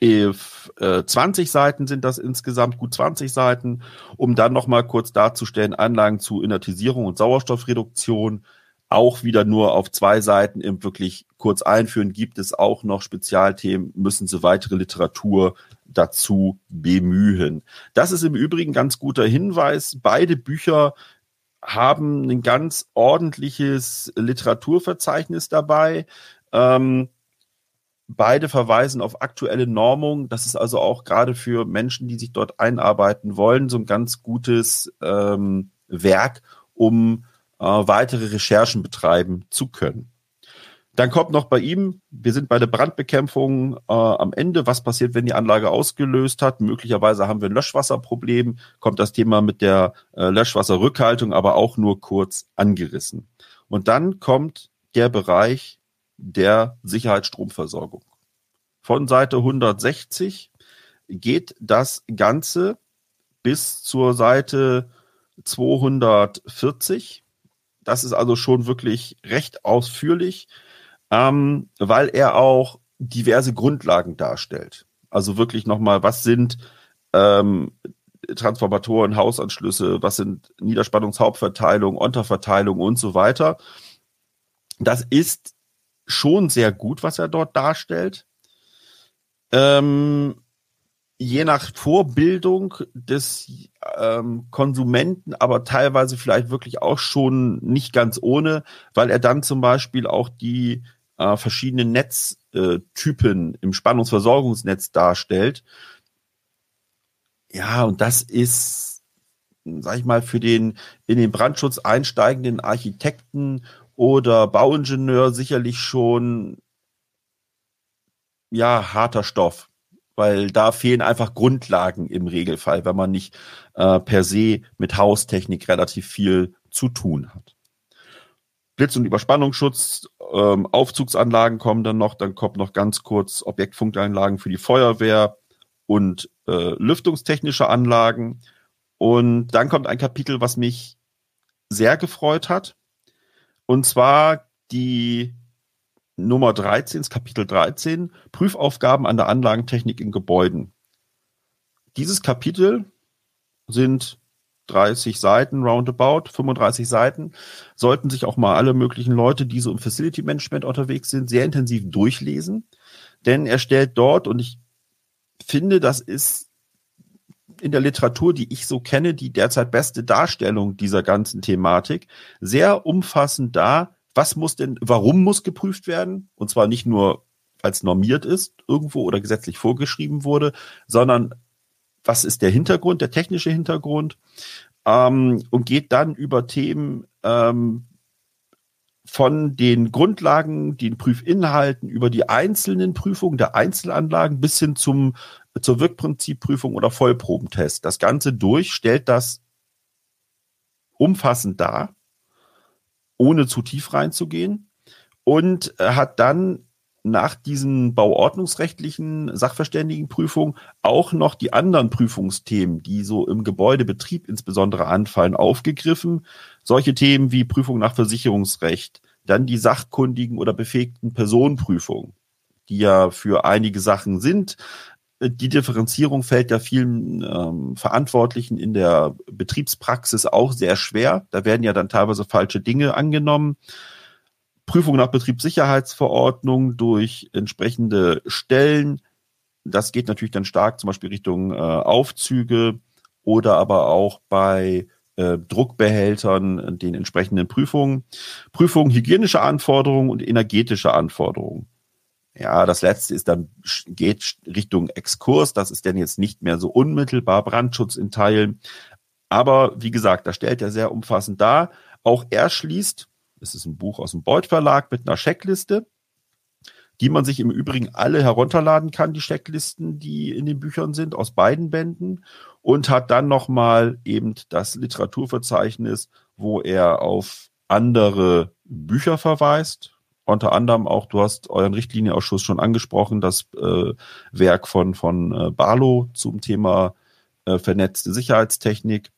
20 äh, Seiten sind das insgesamt, gut 20 Seiten, um dann nochmal kurz darzustellen, Anlagen zu Inertisierung und Sauerstoffreduktion, auch wieder nur auf zwei Seiten im wirklich kurz einführen, gibt es auch noch Spezialthemen, müssen Sie weitere Literatur dazu bemühen. Das ist im Übrigen ganz guter Hinweis. Beide Bücher haben ein ganz ordentliches Literaturverzeichnis dabei. Ähm, Beide verweisen auf aktuelle Normung. Das ist also auch gerade für Menschen, die sich dort einarbeiten wollen, so ein ganz gutes ähm, Werk, um äh, weitere Recherchen betreiben zu können. Dann kommt noch bei ihm, wir sind bei der Brandbekämpfung äh, am Ende. Was passiert, wenn die Anlage ausgelöst hat? Möglicherweise haben wir ein Löschwasserproblem. Kommt das Thema mit der äh, Löschwasserrückhaltung aber auch nur kurz angerissen. Und dann kommt der Bereich der bis zur Seite 240. Das ist also schon wirklich recht ausführlich, ähm, weil er auch diverse Grundlagen darstellt. Also wirklich nochmal, was sind ähm, Transformatoren, Hausanschlüsse, was sind Niederspannungshauptverteilung, Unterverteilung und so weiter. Das ist schon sehr gut, was er dort darstellt. Ähm, je nach Vorbildung des ähm, Konsumenten, aber teilweise vielleicht wirklich auch schon nicht ganz ohne, weil er dann zum Beispiel auch die äh, verschiedenen Netztypen äh, im Spannungsversorgungsnetz darstellt. Ja, und das ist, sag ich mal, für den in den Brandschutz einsteigenden Architekten oder Bauingenieur sicherlich schon ja harter Stoff, weil da fehlen einfach Grundlagen im Regelfall, wenn man nicht äh, per se mit Haustechnik relativ viel zu tun hat. Blitz- und Überspannungsschutz, ähm, Aufzugsanlagen kommen dann noch, dann kommt noch ganz kurz Objektfunkanlagen für die Feuerwehr und äh, lüftungstechnische Anlagen. Und dann kommt ein Kapitel, was mich sehr gefreut hat. Und zwar die Nummer 13, Kapitel 13, Prüfaufgaben an der Anlagentechnik in Gebäuden. Dieses Kapitel sind 30 Seiten roundabout, 35 Seiten, sollten sich auch mal alle möglichen Leute, die so im Facility Management unterwegs sind, sehr intensiv durchlesen. Denn er stellt dort, und ich finde, das ist in der Literatur, die ich so kenne, die derzeit beste Darstellung dieser ganzen Thematik, sehr umfassend dar, was muss denn, warum muss geprüft werden? Und zwar nicht nur, als normiert ist irgendwo oder gesetzlich vorgeschrieben wurde, sondern was ist der Hintergrund, der technische Hintergrund ähm, und geht dann über Themen ähm, von den Grundlagen, den Prüfinhalten, über die einzelnen Prüfungen der Einzelanlagen bis hin zum, zur Wirkprinzipprüfung oder Vollprobentest. Das Ganze durch stellt das umfassend dar, ohne zu tief reinzugehen und hat dann nach diesen bauordnungsrechtlichen Sachverständigenprüfungen auch noch die anderen Prüfungsthemen, die so im Gebäudebetrieb insbesondere anfallen, aufgegriffen. Solche Themen wie Prüfung nach Versicherungsrecht, dann die sachkundigen oder befähigten Personenprüfungen, die ja für einige Sachen sind. Die Differenzierung fällt ja vielen ähm, Verantwortlichen in der Betriebspraxis auch sehr schwer. Da werden ja dann teilweise falsche Dinge angenommen. Prüfung nach Betriebssicherheitsverordnung durch entsprechende Stellen. Das geht natürlich dann stark zum Beispiel Richtung äh, Aufzüge oder aber auch bei äh, Druckbehältern den entsprechenden Prüfungen. Prüfungen hygienische Anforderungen und energetische Anforderungen. Ja, das letzte ist dann, geht Richtung Exkurs. Das ist dann jetzt nicht mehr so unmittelbar Brandschutz in Teilen. Aber wie gesagt, da stellt er sehr umfassend dar. Auch er schließt es ist ein Buch aus dem Beuth Verlag mit einer Checkliste, die man sich im Übrigen alle herunterladen kann, die Checklisten, die in den Büchern sind, aus beiden Bänden und hat dann nochmal eben das Literaturverzeichnis, wo er auf andere Bücher verweist. Unter anderem auch, du hast euren Richtlinienausschuss schon angesprochen, das äh, Werk von, von äh, Barlow zum Thema äh, vernetzte Sicherheitstechnik.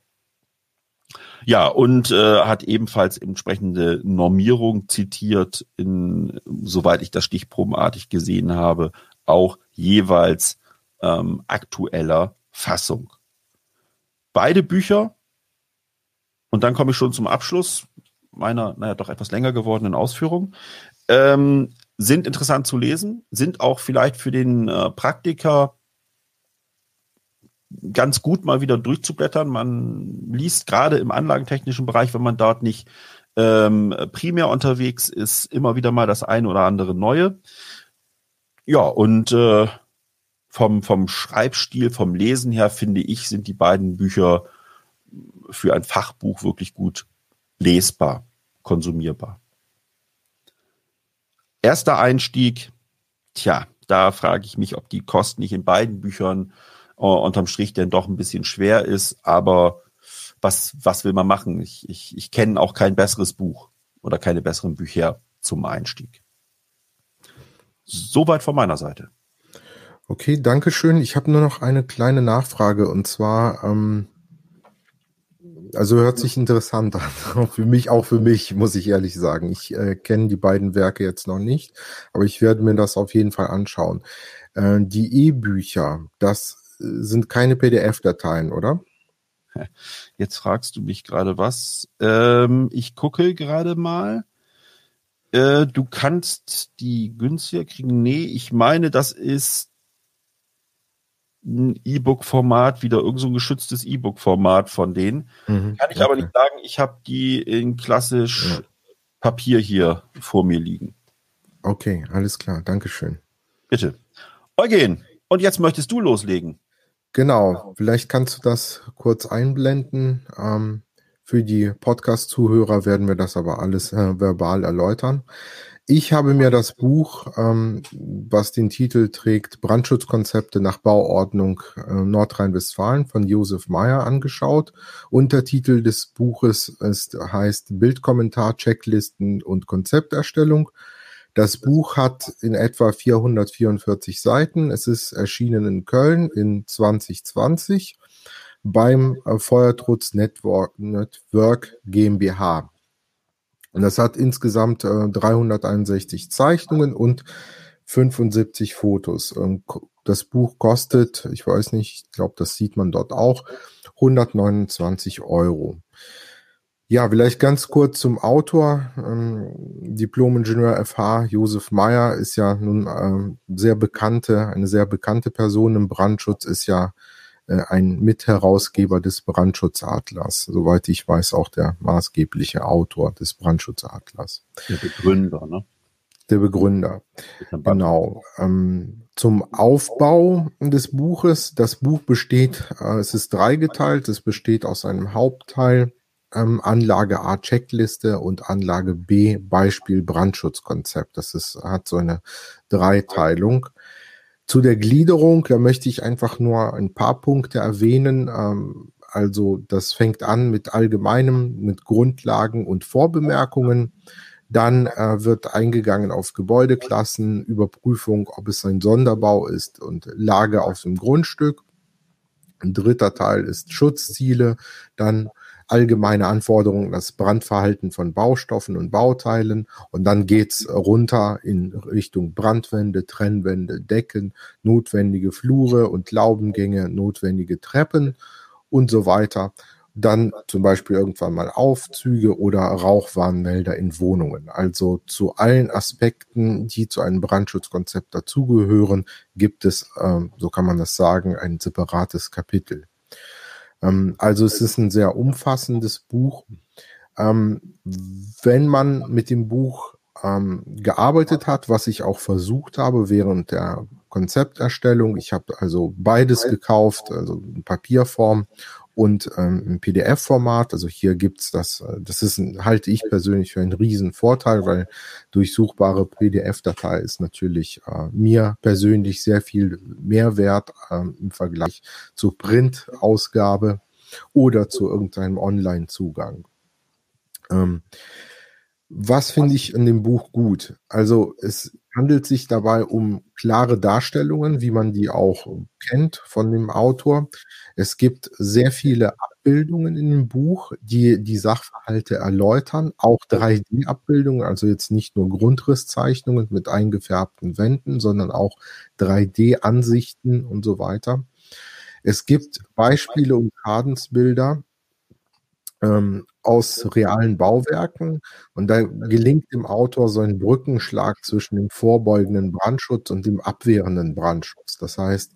Ja, und äh, hat ebenfalls entsprechende Normierung zitiert, in, soweit ich das stichprobenartig gesehen habe, auch jeweils ähm, aktueller Fassung. Beide Bücher, und dann komme ich schon zum Abschluss meiner, naja, doch etwas länger gewordenen Ausführung, ähm, sind interessant zu lesen, sind auch vielleicht für den äh, Praktiker ganz gut mal wieder durchzublättern. Man liest gerade im anlagentechnischen Bereich, wenn man dort nicht ähm, primär unterwegs ist, immer wieder mal das eine oder andere Neue. Ja, und äh, vom, vom Schreibstil, vom Lesen her, finde ich, sind die beiden Bücher für ein Fachbuch wirklich gut lesbar, konsumierbar. Erster Einstieg, tja, da frage ich mich, ob die Kosten nicht in beiden Büchern äh, unterm Strich denn doch ein bisschen schwer ist. Aber was, was will man machen? Ich, ich, ich kenne auch kein besseres Buch oder keine besseren Bücher zum Einstieg. Soweit von meiner Seite. Okay, danke schön. Ich habe nur noch eine kleine Nachfrage und zwar, ähm, also hört sich interessant an. <laughs> für mich, auch für mich, muss ich ehrlich sagen. Ich äh, kenne die beiden Werke jetzt noch nicht, aber ich werde mir das auf jeden Fall anschauen. Äh, die E-Bücher, das sind keine PDF-Dateien, oder? <laughs> Jetzt fragst du mich gerade was. Ähm, ich gucke gerade mal. Äh, du kannst die günstiger kriegen. Nee, ich meine, das ist ein E-Book-Format, wieder irgend so ein geschütztes E-Book-Format von denen. Mhm, Kann ich okay. aber nicht sagen, ich habe die in klassisch ja. Papier hier vor mir liegen. Okay, alles klar, Dankeschön. Bitte. Eugen, und jetzt möchtest du loslegen. Genau, vielleicht kannst du das kurz einblenden. Ähm, für die Podcast-Zuhörer werden wir das aber alles äh, verbal erläutern. Ich habe mir das Buch, ähm, was den Titel trägt, Brandschutzkonzepte nach Bauordnung äh, Nordrhein-Westfalen von Josef Meyer angeschaut. Untertitel des Buches ist, heißt Bildkommentar, Checklisten und Konzepterstellung. Das Buch hat in etwa 444 Seiten. Es ist erschienen in Köln in 2020 beim äh, Feuertrutz Network, Network GmbH. Und das hat insgesamt äh, 361 Zeichnungen und 75 Fotos. Ähm, das Buch kostet, ich weiß nicht, ich glaube, das sieht man dort auch, 129 Euro. Ja, vielleicht ganz kurz zum Autor. Ähm, Diplom-Ingenieur FH Josef Meyer ist ja nun ähm, sehr bekannte, eine sehr bekannte Person im Brandschutz, ist ja äh, ein Mitherausgeber des Brandschutzatlas. Soweit ich weiß, auch der maßgebliche Autor des Brandschutzatlas. Der Begründer, ne? Der Begründer. Genau. Ähm, zum Aufbau des Buches. Das Buch besteht, äh, es ist dreigeteilt. Es besteht aus einem Hauptteil, ähm, Anlage A Checkliste und Anlage B Beispiel Brandschutzkonzept. Das ist, hat so eine Dreiteilung. Zu der Gliederung, da möchte ich einfach nur ein paar Punkte erwähnen. Ähm, also das fängt an mit allgemeinem, mit Grundlagen und Vorbemerkungen. Dann äh, wird eingegangen auf Gebäudeklassen, Überprüfung, ob es ein Sonderbau ist und Lage auf dem Grundstück. Ein dritter Teil ist Schutzziele, dann allgemeine Anforderungen, das Brandverhalten von Baustoffen und Bauteilen und dann geht's runter in Richtung Brandwände, Trennwände, Decken, notwendige Flure und Laubengänge, notwendige Treppen und so weiter. Dann zum Beispiel irgendwann mal Aufzüge oder Rauchwarnmelder in Wohnungen. Also zu allen Aspekten, die zu einem Brandschutzkonzept dazugehören, gibt es, ähm, so kann man das sagen, ein separates Kapitel. Ähm, also es ist ein sehr umfassendes Buch. Ähm, wenn man mit dem Buch ähm, gearbeitet hat, was ich auch versucht habe während der Konzepterstellung. Ich habe also beides gekauft, also in Papierform und ähm, im PDF-Format. Also hier gibt's das, äh, das ist, ein, halte ich persönlich für einen riesen Vorteil, weil durchsuchbare PDF-Datei ist natürlich äh, mir persönlich sehr viel Mehrwert äh, im Vergleich zur Print-Ausgabe oder zu irgendeinem Online-Zugang. Ähm, was finde ich in dem Buch gut? Also es handelt sich dabei um klare Darstellungen, wie man die auch kennt von dem Autor. Es gibt sehr viele Abbildungen in dem Buch, die die Sachverhalte erläutern, auch 3D-Abbildungen, also jetzt nicht nur Grundrisszeichnungen mit eingefärbten Wänden, sondern auch 3D-Ansichten und so weiter. Es gibt Beispiele und Schadensbilder, ähm, aus realen Bauwerken. Und da gelingt dem Autor so ein Brückenschlag zwischen dem vorbeugenden Brandschutz und dem abwehrenden Brandschutz. Das heißt,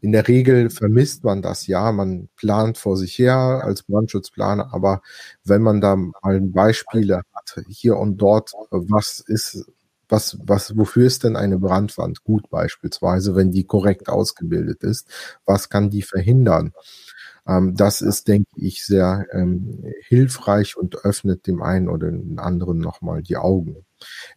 in der Regel vermisst man das ja, man plant vor sich her als Brandschutzplaner, aber wenn man da mal Beispiele hat, hier und dort, was ist was, was, wofür ist denn eine Brandwand gut beispielsweise, wenn die korrekt ausgebildet ist? Was kann die verhindern? Ähm, das ist, denke ich, sehr ähm, hilfreich und öffnet dem einen oder den anderen nochmal die Augen.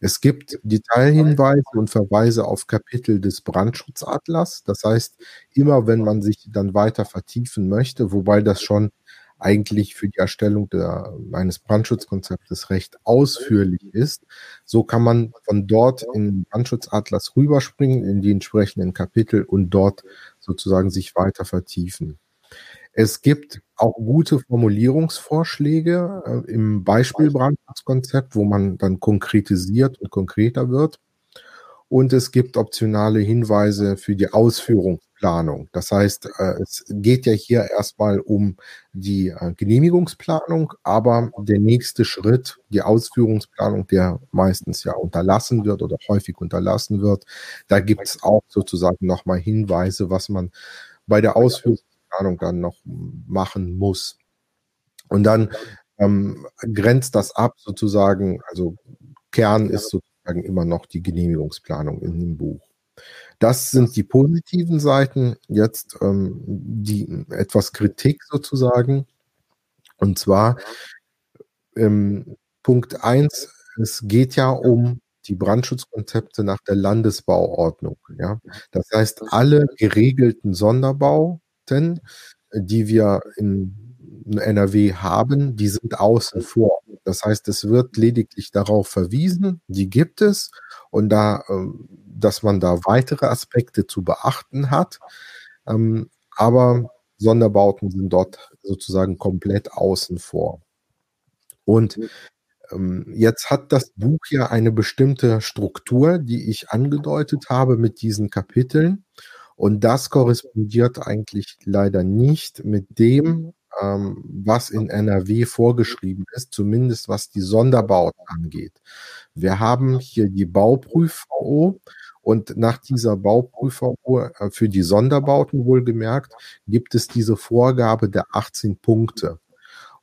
Es gibt Detailhinweise und Verweise auf Kapitel des Brandschutzatlas. Das heißt, immer wenn man sich dann weiter vertiefen möchte, wobei das schon eigentlich für die Erstellung der, eines Brandschutzkonzeptes recht ausführlich ist. So kann man von dort in den Brandschutzatlas rüberspringen in die entsprechenden Kapitel und dort sozusagen sich weiter vertiefen. Es gibt auch gute Formulierungsvorschläge äh, im Beispielbrandschutzkonzept, wo man dann konkretisiert und konkreter wird. Und es gibt optionale Hinweise für die Ausführungsplanung. Das heißt, äh, es geht ja hier erstmal um die äh, Genehmigungsplanung, aber der nächste Schritt, die Ausführungsplanung, der meistens ja unterlassen wird oder häufig unterlassen wird, da gibt es auch sozusagen nochmal Hinweise, was man bei der Ausführung Ahnung, dann noch machen muss. Und dann ähm, grenzt das ab sozusagen, also Kern ist sozusagen immer noch die Genehmigungsplanung in dem Buch. Das sind die positiven Seiten. Jetzt ähm, die etwas Kritik sozusagen. Und zwar ähm, Punkt eins: es geht ja um die Brandschutzkonzepte nach der Landesbauordnung. Ja? Das heißt, alle geregelten Sonderbau, die wir in NRW haben, die sind außen vor. Das heißt, es wird lediglich darauf verwiesen, die gibt es und da, ähm, dass man da weitere Aspekte zu beachten hat. Ähm, aber Sonderbauten sind dort sozusagen komplett außen vor. Und ähm, jetzt hat das Buch ja eine bestimmte Struktur, die ich angedeutet habe mit diesen Kapiteln. Und das korrespondiert eigentlich leider nicht mit dem, ähm, was in NRW vorgeschrieben ist, zumindest was die Sonderbauten angeht. Wir haben hier die Bauprüf-VO und nach dieser Bauprüf-VO äh, für die Sonderbauten wohlgemerkt gibt es diese Vorgabe der 18 Punkte.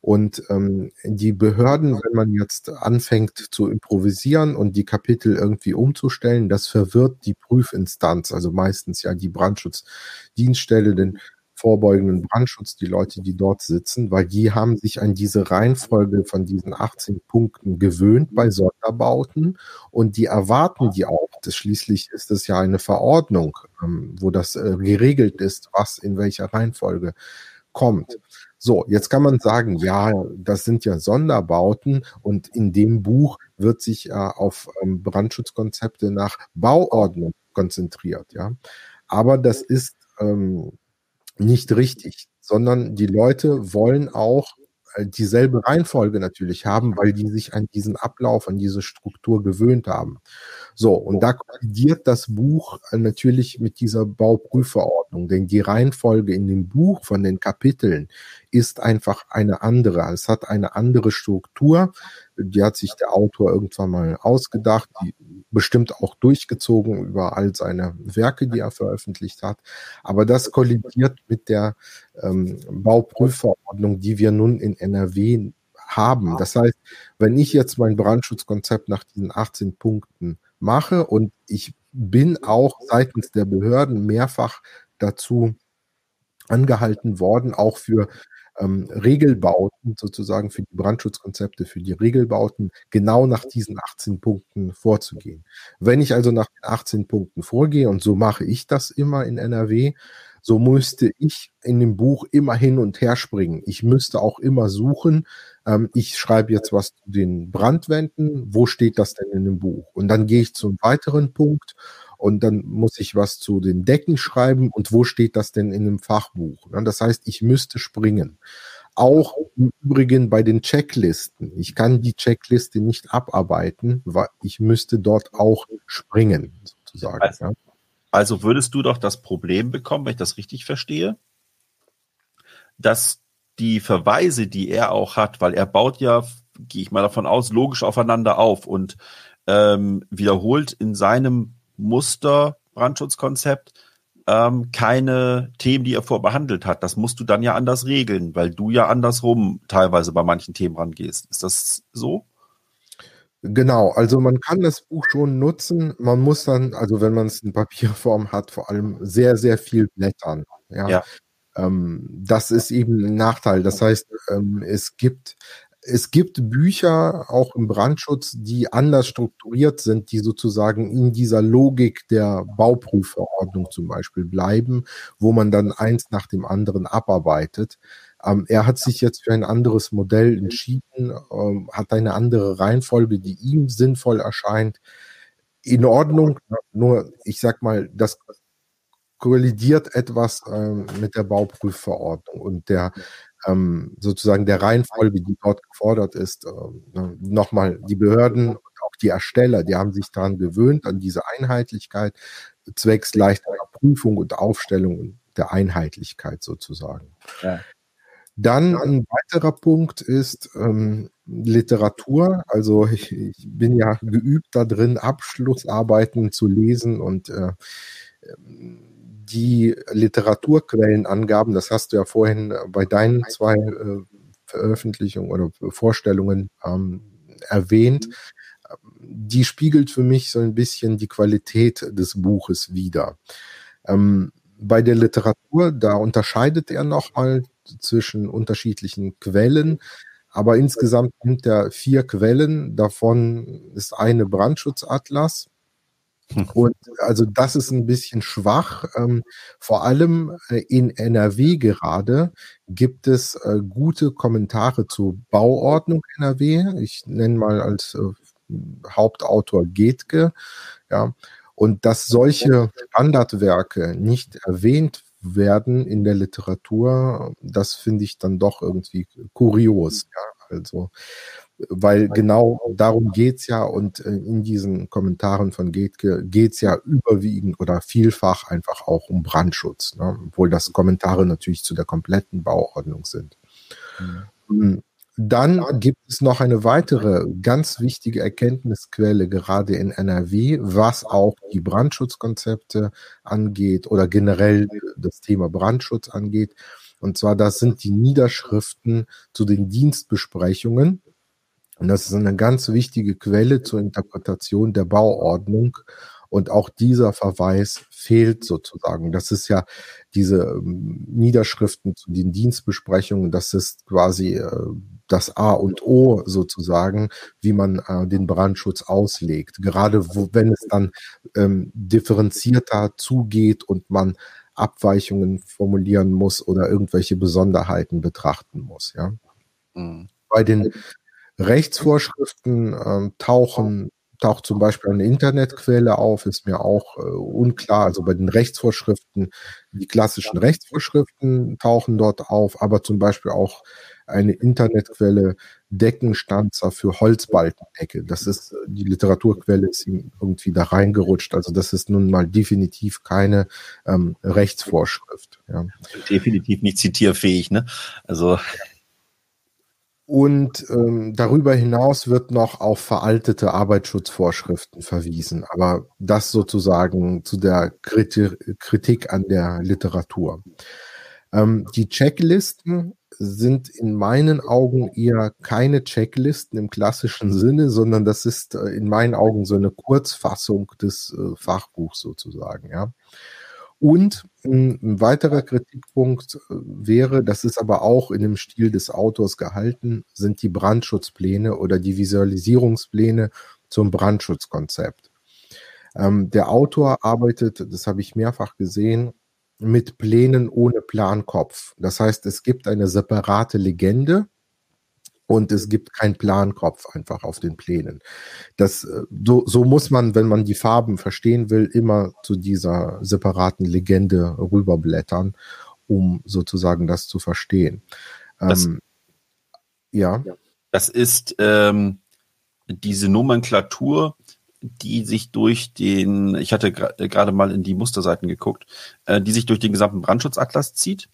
Und ähm, die Behörden, wenn man jetzt anfängt zu improvisieren und die Kapitel irgendwie umzustellen, das verwirrt die Prüfinstanz, also meistens ja die Brandschutzdienststelle, den vorbeugenden Brandschutz, die Leute, die dort sitzen, weil die haben sich an diese Reihenfolge von diesen 18 Punkten gewöhnt bei Sonderbauten und die erwarten die auch. Das schließlich ist es ja eine Verordnung, ähm, wo das äh, geregelt ist, was in welcher Reihenfolge kommt. So, jetzt kann man sagen, ja, das sind ja Sonderbauten und in dem Buch wird sich äh, auf ähm, Brandschutzkonzepte nach Bauordnung konzentriert, ja. Aber das ist ähm, nicht richtig, sondern die Leute wollen auch äh, dieselbe Reihenfolge natürlich haben, weil die sich an diesen Ablauf, an diese Struktur gewöhnt haben. So, und da kollidiert das Buch äh, natürlich mit dieser Bauprüfverordnung, denn die Reihenfolge in dem Buch von den Kapiteln ist einfach eine andere. Es hat eine andere Struktur. Die hat sich der Autor irgendwann mal ausgedacht, die bestimmt auch durchgezogen über all seine Werke, die er veröffentlicht hat. Aber das kollidiert mit der ähm, Bauprüfverordnung, die wir nun in NRW haben. Das heißt, wenn ich jetzt mein Brandschutzkonzept nach diesen 18 Punkten mache und ich bin auch seitens der Behörden mehrfach dazu angehalten worden, auch für ähm, Regelbauten sozusagen für die Brandschutzkonzepte, für die Regelbauten genau nach diesen 18 Punkten vorzugehen. Wenn ich also nach den 18 Punkten vorgehe, und so mache ich das immer in NRW, so müsste ich in dem Buch immer hin und her springen. Ich müsste auch immer suchen. Ähm, ich schreibe jetzt was zu den Brandwänden. Wo steht das denn in dem Buch? Und dann gehe ich zum weiteren Punkt und dann muss ich was zu den Decken schreiben und wo steht das denn in einem Fachbuch? Das heißt, ich müsste springen. Auch im Übrigen bei den Checklisten. Ich kann die Checkliste nicht abarbeiten, weil ich müsste dort auch springen, sozusagen. Also, ja. also würdest du doch das Problem bekommen, wenn ich das richtig verstehe, dass die Verweise, die er auch hat, weil er baut ja, gehe ich mal davon aus, logisch aufeinander auf und ähm, wiederholt in seinem Muster Brandschutzkonzept ähm, keine Themen, die er vorbehandelt hat. Das musst du dann ja anders regeln, weil du ja andersrum teilweise bei manchen Themen rangehst. Ist das so? Genau, also man kann das Buch schon nutzen. Man muss dann, also wenn man es in Papierform hat, vor allem sehr, sehr viel blättern. Ja. ja. Ähm, das ist eben ein Nachteil. Das heißt, ähm, es gibt es gibt Bücher auch im Brandschutz, die anders strukturiert sind, die sozusagen in dieser Logik der Bauprüfverordnung zum Beispiel bleiben, wo man dann eins nach dem anderen abarbeitet. Ähm, er hat sich jetzt für ein anderes Modell entschieden, ähm, hat eine andere Reihenfolge, die ihm sinnvoll erscheint. In Ordnung, nur ich sag mal, das kollidiert etwas ähm, mit der Bauprüfverordnung und der ähm, sozusagen der Reihenfolge, die dort gefordert ist. Ähm, Nochmal, die Behörden und auch die Ersteller, die haben sich daran gewöhnt, an diese Einheitlichkeit, zwecks leichterer Prüfung und Aufstellung der Einheitlichkeit sozusagen. Ja. Dann ein weiterer Punkt ist ähm, Literatur. Also ich, ich, bin ja geübt da drin, Abschlussarbeiten zu lesen und äh, die Literaturquellenangaben, das hast du ja vorhin bei deinen zwei äh, Veröffentlichungen oder Vorstellungen ähm, erwähnt, die spiegelt für mich so ein bisschen die Qualität des Buches wider. Ähm, bei der Literatur, da unterscheidet er nochmal zwischen unterschiedlichen Quellen, aber insgesamt nimmt er vier Quellen. Davon ist eine Brandschutzatlas. Und also das ist ein bisschen schwach. Ähm, vor allem äh, in NRW gerade gibt es äh, gute Kommentare zur Bauordnung NRW. Ich nenne mal als äh, Hauptautor Getke. Ja, und dass solche Standardwerke nicht erwähnt werden in der Literatur, das finde ich dann doch irgendwie kurios. Ja, also, weil genau darum geht's ja und äh, in diesen Kommentaren von Getke geht's ja überwiegend oder vielfach einfach auch um Brandschutz, ne? obwohl das Kommentare natürlich zu der kompletten Bauordnung sind. Mhm. Dann gibt es noch eine weitere ganz wichtige Erkenntnisquelle, gerade in NRW, was auch die Brandschutzkonzepte angeht oder generell das Thema Brandschutz angeht. Und zwar, das sind die Niederschriften zu den Dienstbesprechungen. Und das ist eine ganz wichtige Quelle zur Interpretation der Bauordnung. Und auch dieser Verweis fehlt sozusagen. Das ist ja diese ähm, Niederschriften zu den Dienstbesprechungen, das ist quasi äh, das A und O sozusagen, wie man äh, den Brandschutz auslegt. Gerade wo, wenn es dann ähm, differenzierter zugeht und man Abweichungen formulieren muss oder irgendwelche Besonderheiten betrachten muss. Ja. Mhm. Bei den Rechtsvorschriften äh, tauchen taucht zum Beispiel eine Internetquelle auf, ist mir auch äh, unklar. Also bei den Rechtsvorschriften, die klassischen Rechtsvorschriften tauchen dort auf, aber zum Beispiel auch eine Internetquelle Deckenstanzer für Holzbalkendecke. Das ist, die Literaturquelle ist irgendwie da reingerutscht. Also das ist nun mal definitiv keine ähm, Rechtsvorschrift. Ja. Definitiv nicht zitierfähig, ne? Also. Und ähm, darüber hinaus wird noch auf veraltete Arbeitsschutzvorschriften verwiesen, aber das sozusagen zu der Kritik an der Literatur. Ähm, die Checklisten sind in meinen Augen eher keine Checklisten im klassischen Sinne, sondern das ist äh, in meinen Augen so eine Kurzfassung des äh, Fachbuchs sozusagen, ja. Und ein weiterer Kritikpunkt äh, wäre, das ist aber auch in dem Stil des Autors gehalten, sind die Brandschutzpläne oder die Visualisierungspläne zum Brandschutzkonzept. Ähm, der Autor arbeitet, das habe ich mehrfach gesehen, mit Plänen ohne Plankopf. Das heißt, es gibt eine separate Legende und es gibt keinen Plankopf einfach auf den Plänen. Das, äh, so, so muss man, wenn man die Farben verstehen will, immer zu dieser separaten Legende rüberblättern, um sozusagen das zu verstehen. Das, ähm, ja. Das ist ähm, diese Nomenklatur, die sich durch den, ich hatte äh, gerade mal in die Musterseiten geguckt, äh, die sich durch den gesamten Brandschutzatlas zieht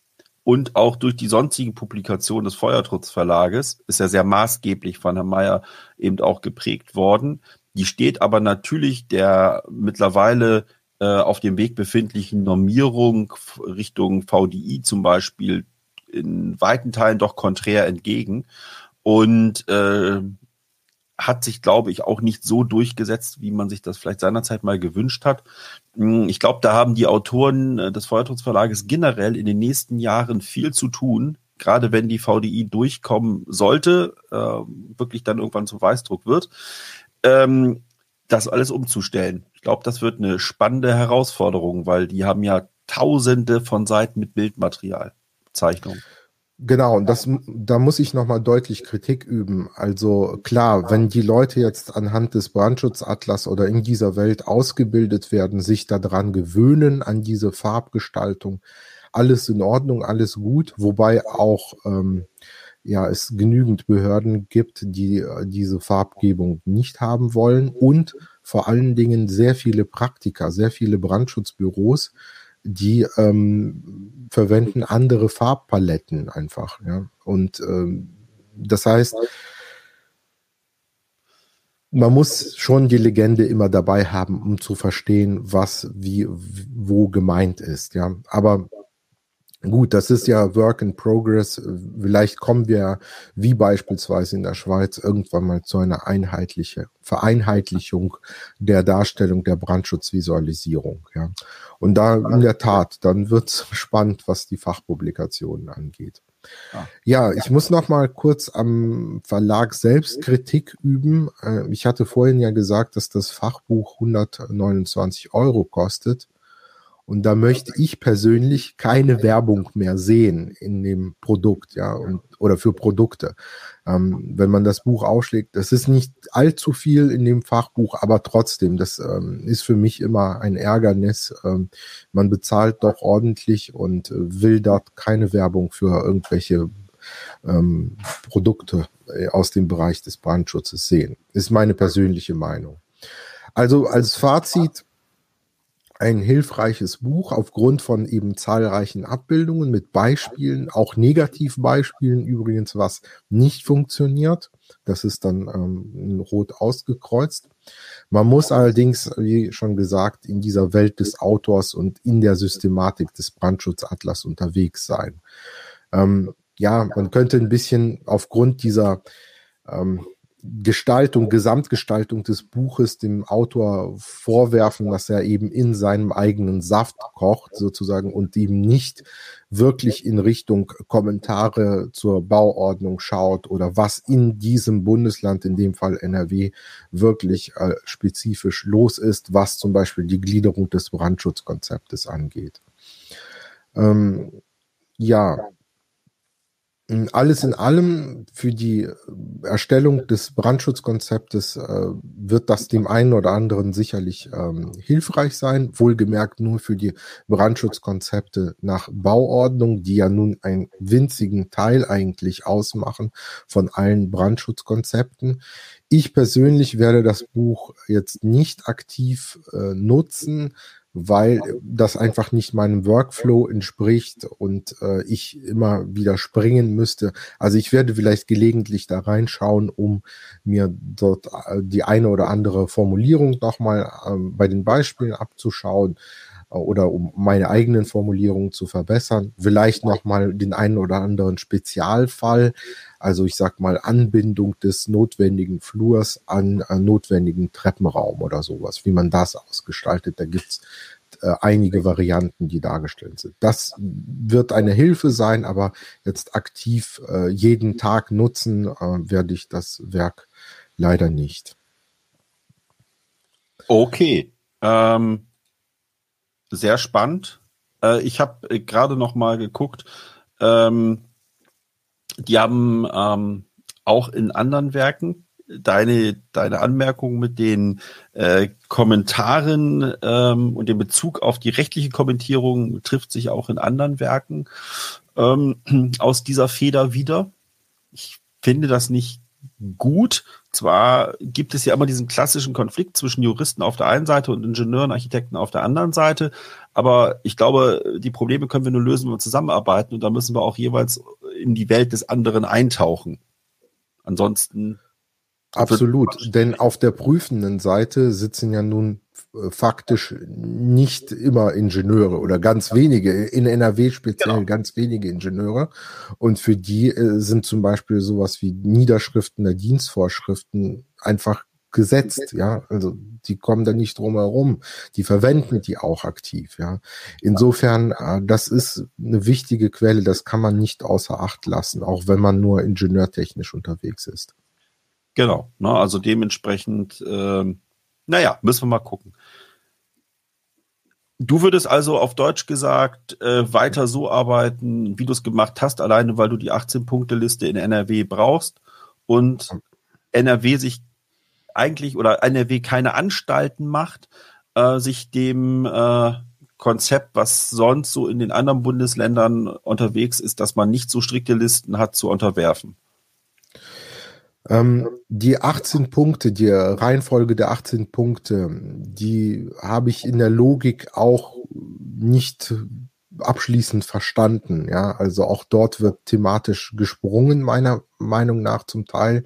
und auch durch die sonstigen Publikationen des Feuertrutzverlages ist ja sehr maßgeblich von Herrn Mayer eben auch geprägt worden. Die steht aber natürlich der mittlerweile äh, auf dem Weg befindlichen Normierung Richtung VDI zum Beispiel in weiten Teilen doch konträr entgegen. Und äh, hat sich, glaube ich, auch nicht so durchgesetzt, wie man sich das vielleicht seinerzeit mal gewünscht hat. Hm, ich glaube, da haben die Autoren äh, des Feuertrutzverlages generell in den nächsten Jahren viel zu tun, gerade wenn die VDI durchkommen sollte, äh, wirklich dann irgendwann zum Weißdruck wird, ähm, das alles umzustellen. Ich glaube, das wird eine spannende Herausforderung, weil die haben ja tausende von Seiten mit Bildmaterial, Zeichnungen. Genau, und das, da muss ich nochmal deutlich Kritik üben. Also klar, wenn die Leute jetzt anhand des Brandschutzatlas oder in dieser Welt ausgebildet werden, sich daran gewöhnen, an diese Farbgestaltung, alles in Ordnung, alles gut, wobei auch ähm, ja, es genügend Behörden gibt, die äh, diese Farbgebung nicht haben wollen und vor allen Dingen sehr viele Praktiker, sehr viele Brandschutzbüros, die ähm, verwenden andere Farbpaletten einfach. Ja? Und ähm, das heißt, man muss schon die Legende immer dabei haben, um zu verstehen, was wie wo gemeint ist. Ja, aber Gut, das ist ja Work in Progress. Vielleicht kommen wir, wie beispielsweise in der Schweiz, irgendwann mal zu einer einheitliche Vereinheitlichung der Darstellung der Brandschutzvisualisierung. Ja. Und da in der Tat, dann wird's <laughs> spannend, was die Fachpublikationen angeht. Ah. Ja, ich muss noch mal kurz am Verlag selbst Kritik üben. Äh, ich hatte vorhin ja gesagt, dass das Fachbuch 129 Euro kostet. Und da möchte ich persönlich keine Werbung mehr sehen in dem Produkt, ja, und, oder für Produkte. Ähm, wenn man das Buch ausschlägt, das ist nicht allzu viel in dem Fachbuch, aber trotzdem, das ähm, ist für mich immer ein Ärgernis. Ähm, man bezahlt doch ordentlich und äh, will dort keine Werbung für irgendwelche ähm, Produkte äh, aus dem Bereich des Brandschutzes sehen. Ist meine persönliche Meinung. Also als Fazit, ein hilfreiches Buch aufgrund von eben zahlreichen Abbildungen mit Beispielen, auch Negativbeispielen übrigens, was nicht funktioniert. Das ist dann ähm, rot ausgekreuzt. Man muss allerdings, wie schon gesagt, in dieser Welt des Autors und in der Systematik des Brandschutzatlas unterwegs sein. Ähm, ja, man könnte ein bisschen aufgrund dieser ähm, Gestaltung, Gesamtgestaltung des Buches dem Autor vorwerfen, dass er eben in seinem eigenen Saft kocht, sozusagen, und eben nicht wirklich in Richtung Kommentare zur Bauordnung schaut oder was in diesem Bundesland, in dem Fall NRW, wirklich äh, spezifisch los ist, was zum Beispiel die Gliederung des Brandschutzkonzeptes angeht. Ähm, ja, alles in allem für die Erstellung des Brandschutzkonzeptes äh, wird das dem einen oder anderen sicherlich ähm, hilfreich sein, wohlgemerkt nur für die Brandschutzkonzepte nach Bauordnung, die ja nun einen winzigen Teil eigentlich ausmachen von allen Brandschutzkonzepten. Ich persönlich werde das Buch jetzt nicht aktiv äh, nutzen, weil das einfach nicht meinem Workflow entspricht und äh, ich immer wieder springen müsste. Also ich werde vielleicht gelegentlich da reinschauen, um mir dort äh, die eine oder andere Formulierung nochmal ähm, bei den Beispielen abzuschauen oder um meine eigenen Formulierungen zu verbessern. Vielleicht nochmal den einen oder anderen Spezialfall, also ich sag mal Anbindung des notwendigen Flurs an, an notwendigen Treppenraum oder sowas, wie man das ausgestaltet. Da gibt's äh, einige Varianten, die dargestellt sind. Das wird eine Hilfe sein, aber jetzt aktiv äh, jeden Tag nutzen äh, werde ich das Werk leider nicht. Okay. Ähm, sehr spannend. Äh, ich habe äh, gerade noch mal geguckt. Ähm, die haben ähm, auch in anderen Werken deine, deine Anmerkung mit den äh, Kommentaren ähm, und dem Bezug auf die rechtliche Kommentierung trifft sich auch in anderen Werken ähm, aus dieser Feder wieder. Ich finde das nicht gut. Zwar gibt es ja immer diesen klassischen Konflikt zwischen Juristen auf der einen Seite und Ingenieuren, Architekten auf der anderen Seite, aber ich glaube, die Probleme können wir nur lösen, wenn wir zusammenarbeiten und da müssen wir auch jeweils in die Welt des anderen eintauchen. Ansonsten Absolut, denn auf der prüfenden Seite sitzen ja nun faktisch nicht immer Ingenieure oder ganz wenige, in NRW speziell genau. ganz wenige Ingenieure. Und für die äh, sind zum Beispiel sowas wie Niederschriften der Dienstvorschriften einfach gesetzt, ja, also die kommen da nicht drum herum, die verwenden die auch aktiv, ja. Insofern, äh, das ist eine wichtige Quelle, das kann man nicht außer Acht lassen, auch wenn man nur ingenieurtechnisch unterwegs ist. Genau, ne, also dementsprechend, ähm, naja, müssen wir mal gucken. Du würdest also auf Deutsch gesagt äh, weiter so arbeiten, wie du es gemacht hast, alleine weil du die 18-Punkte-Liste in NRW brauchst und NRW sich eigentlich oder NRW keine Anstalten macht, äh, sich dem äh, Konzept, was sonst so in den anderen Bundesländern unterwegs ist, dass man nicht so strikte Listen hat, zu unterwerfen. Ähm, die 18 Punkte, die Reihenfolge der 18 Punkte, die habe ich in der Logik auch nicht abschließend verstanden. Ja, also auch dort wird thematisch gesprungen, meiner Meinung nach zum Teil.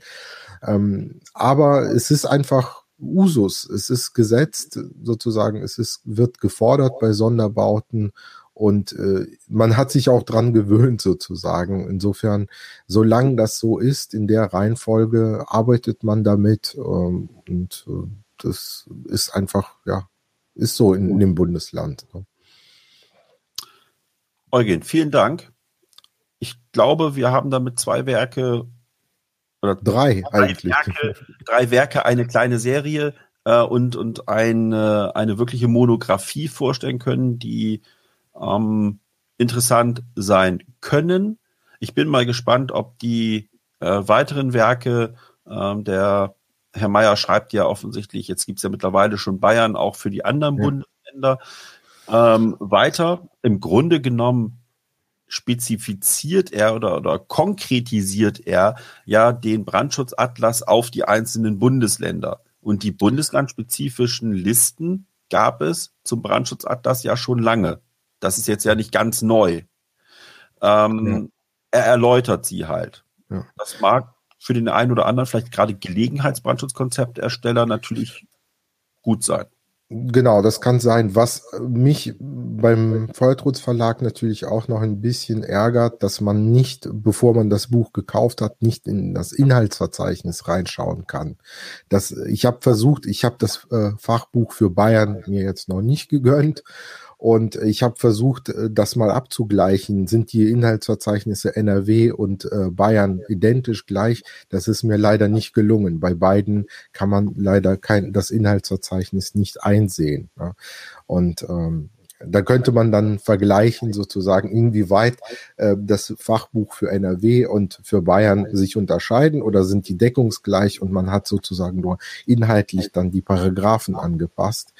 Ähm, aber es ist einfach Usus. Es ist gesetzt, sozusagen. Es ist, wird gefordert bei Sonderbauten und äh, man hat sich auch dran gewöhnt sozusagen. Insofern, solange das so ist, in der Reihenfolge arbeitet man damit ähm, und äh, das ist einfach, ja, ist so in, in dem Bundesland. Ne? Eugen, vielen Dank. Ich glaube, wir haben damit zwei Werke oder drei, drei eigentlich. Werke, <laughs> drei Werke, eine kleine Serie äh, und, und eine, eine wirkliche Monographie vorstellen können, die ähm, interessant sein können. Ich bin mal gespannt, ob die äh, weiteren Werke, äh, der Herr Mayer schreibt ja offensichtlich, jetzt gibt es ja mittlerweile schon Bayern auch für die anderen ja. Bundesländer, ähm, weiter. Im Grunde genommen spezifiziert er oder, oder konkretisiert er ja den Brandschutzatlas auf die einzelnen Bundesländer. Und die bundeslandspezifischen Listen gab es zum Brandschutzatlas ja schon lange. Das ist jetzt ja nicht ganz neu. Ähm, ja. Er erläutert sie halt. Ja. Das mag für den einen oder anderen, vielleicht gerade Gelegenheitsbrandschutzkonzeptersteller, natürlich gut sein. Genau, das kann sein. Was mich beim Feuertrutz Verlag natürlich auch noch ein bisschen ärgert, dass man nicht, bevor man das Buch gekauft hat, nicht in das Inhaltsverzeichnis reinschauen kann. Das, ich habe versucht, ich habe das äh, Fachbuch für Bayern mir jetzt noch nicht gegönnt und ich habe versucht, äh, das mal abzugleichen. Sind die Inhaltsverzeichnisse NRW und äh, Bayern identisch gleich? Das ist mir leider nicht gelungen. Bei beiden kann man leider kein das Inhaltsverzeichnis nicht einsehen. Ja. Und ähm, da könnte man dann vergleichen, sozusagen, inwieweit äh, das Fachbuch für NRW und für Bayern sich unterscheiden oder sind die deckungsgleich und man hat sozusagen nur inhaltlich dann die Paragraphen angepasst.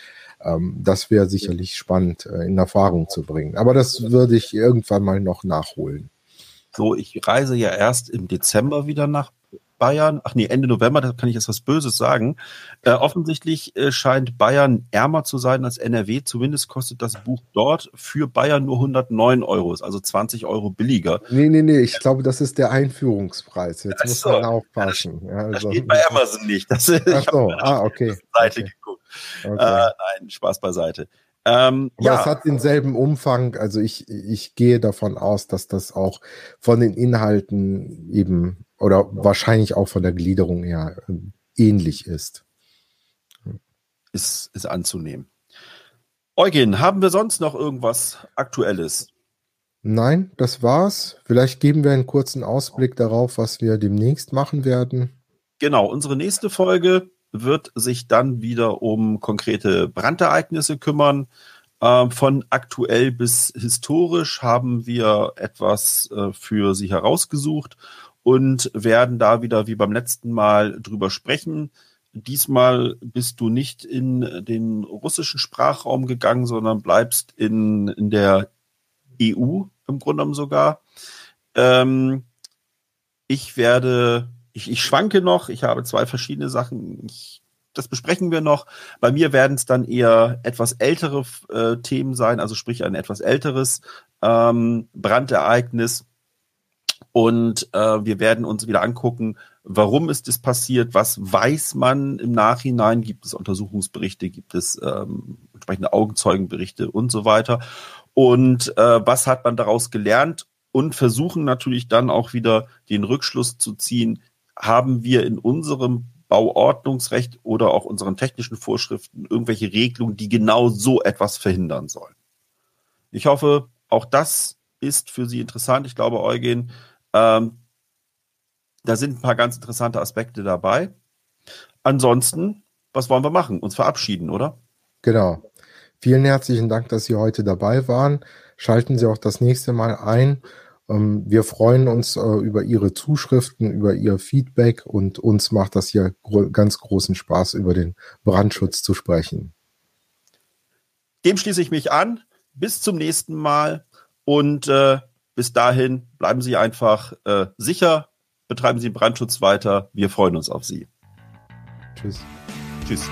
Ähm, das wäre sicherlich spannend äh, in Erfahrung zu bringen. Aber das würde ich irgendwann mal noch nachholen. So, ich reise ja erst im Dezember wieder nach Bayern, ach nee, Ende November, da kann ich jetzt was Böses sagen. Äh, offensichtlich äh, scheint Bayern ärmer zu sein als NRW. Zumindest kostet das Buch dort für Bayern nur 109 Euro, also 20 Euro billiger. Nee, nee, nee, ich glaube, das ist der Einführungspreis. Jetzt muss man aufpassen. Ja, also. Das steht bei Amazon nicht. Das, ach so, ah, okay. Seite okay. geguckt. Okay. Äh, nein, Spaß beiseite. Ähm, Aber ja. es hat denselben Umfang. Also ich, ich gehe davon aus, dass das auch von den Inhalten eben oder wahrscheinlich auch von der Gliederung her äh, ähnlich ist. Ist, ist anzunehmen. Eugen, haben wir sonst noch irgendwas Aktuelles? Nein, das war's. Vielleicht geben wir einen kurzen Ausblick darauf, was wir demnächst machen werden. Genau, unsere nächste Folge wird sich dann wieder um konkrete Brandereignisse kümmern. Äh, von aktuell bis historisch haben wir etwas äh, für Sie herausgesucht und werden da wieder wie beim letzten Mal drüber sprechen. Diesmal bist du nicht in den russischen Sprachraum gegangen, sondern bleibst in, in der EU im Grunde genommen sogar. Ähm, ich werde ich, ich schwanke noch, ich habe zwei verschiedene Sachen. Ich, das besprechen wir noch. Bei mir werden es dann eher etwas ältere äh, Themen sein, also sprich ein etwas älteres ähm, Brandereignis. Und äh, wir werden uns wieder angucken, warum ist es passiert, was weiß man im Nachhinein, gibt es Untersuchungsberichte, gibt es ähm, entsprechende Augenzeugenberichte und so weiter. Und äh, was hat man daraus gelernt? Und versuchen natürlich dann auch wieder den Rückschluss zu ziehen, haben wir in unserem Bauordnungsrecht oder auch unseren technischen Vorschriften irgendwelche Regelungen, die genau so etwas verhindern sollen. Ich hoffe, auch das ist für Sie interessant. Ich glaube, Eugen, ähm, da sind ein paar ganz interessante Aspekte dabei. Ansonsten, was wollen wir machen? Uns verabschieden, oder? Genau. Vielen herzlichen Dank, dass Sie heute dabei waren. Schalten Sie auch das nächste Mal ein. Ähm, wir freuen uns äh, über Ihre Zuschriften, über Ihr Feedback und uns macht das hier ganz großen Spaß, über den Brandschutz zu sprechen. Dem schließe ich mich an. Bis zum nächsten Mal und äh, bis dahin bleiben Sie einfach äh, sicher, betreiben Sie Brandschutz weiter. Wir freuen uns auf Sie. Tschüss. Tschüss.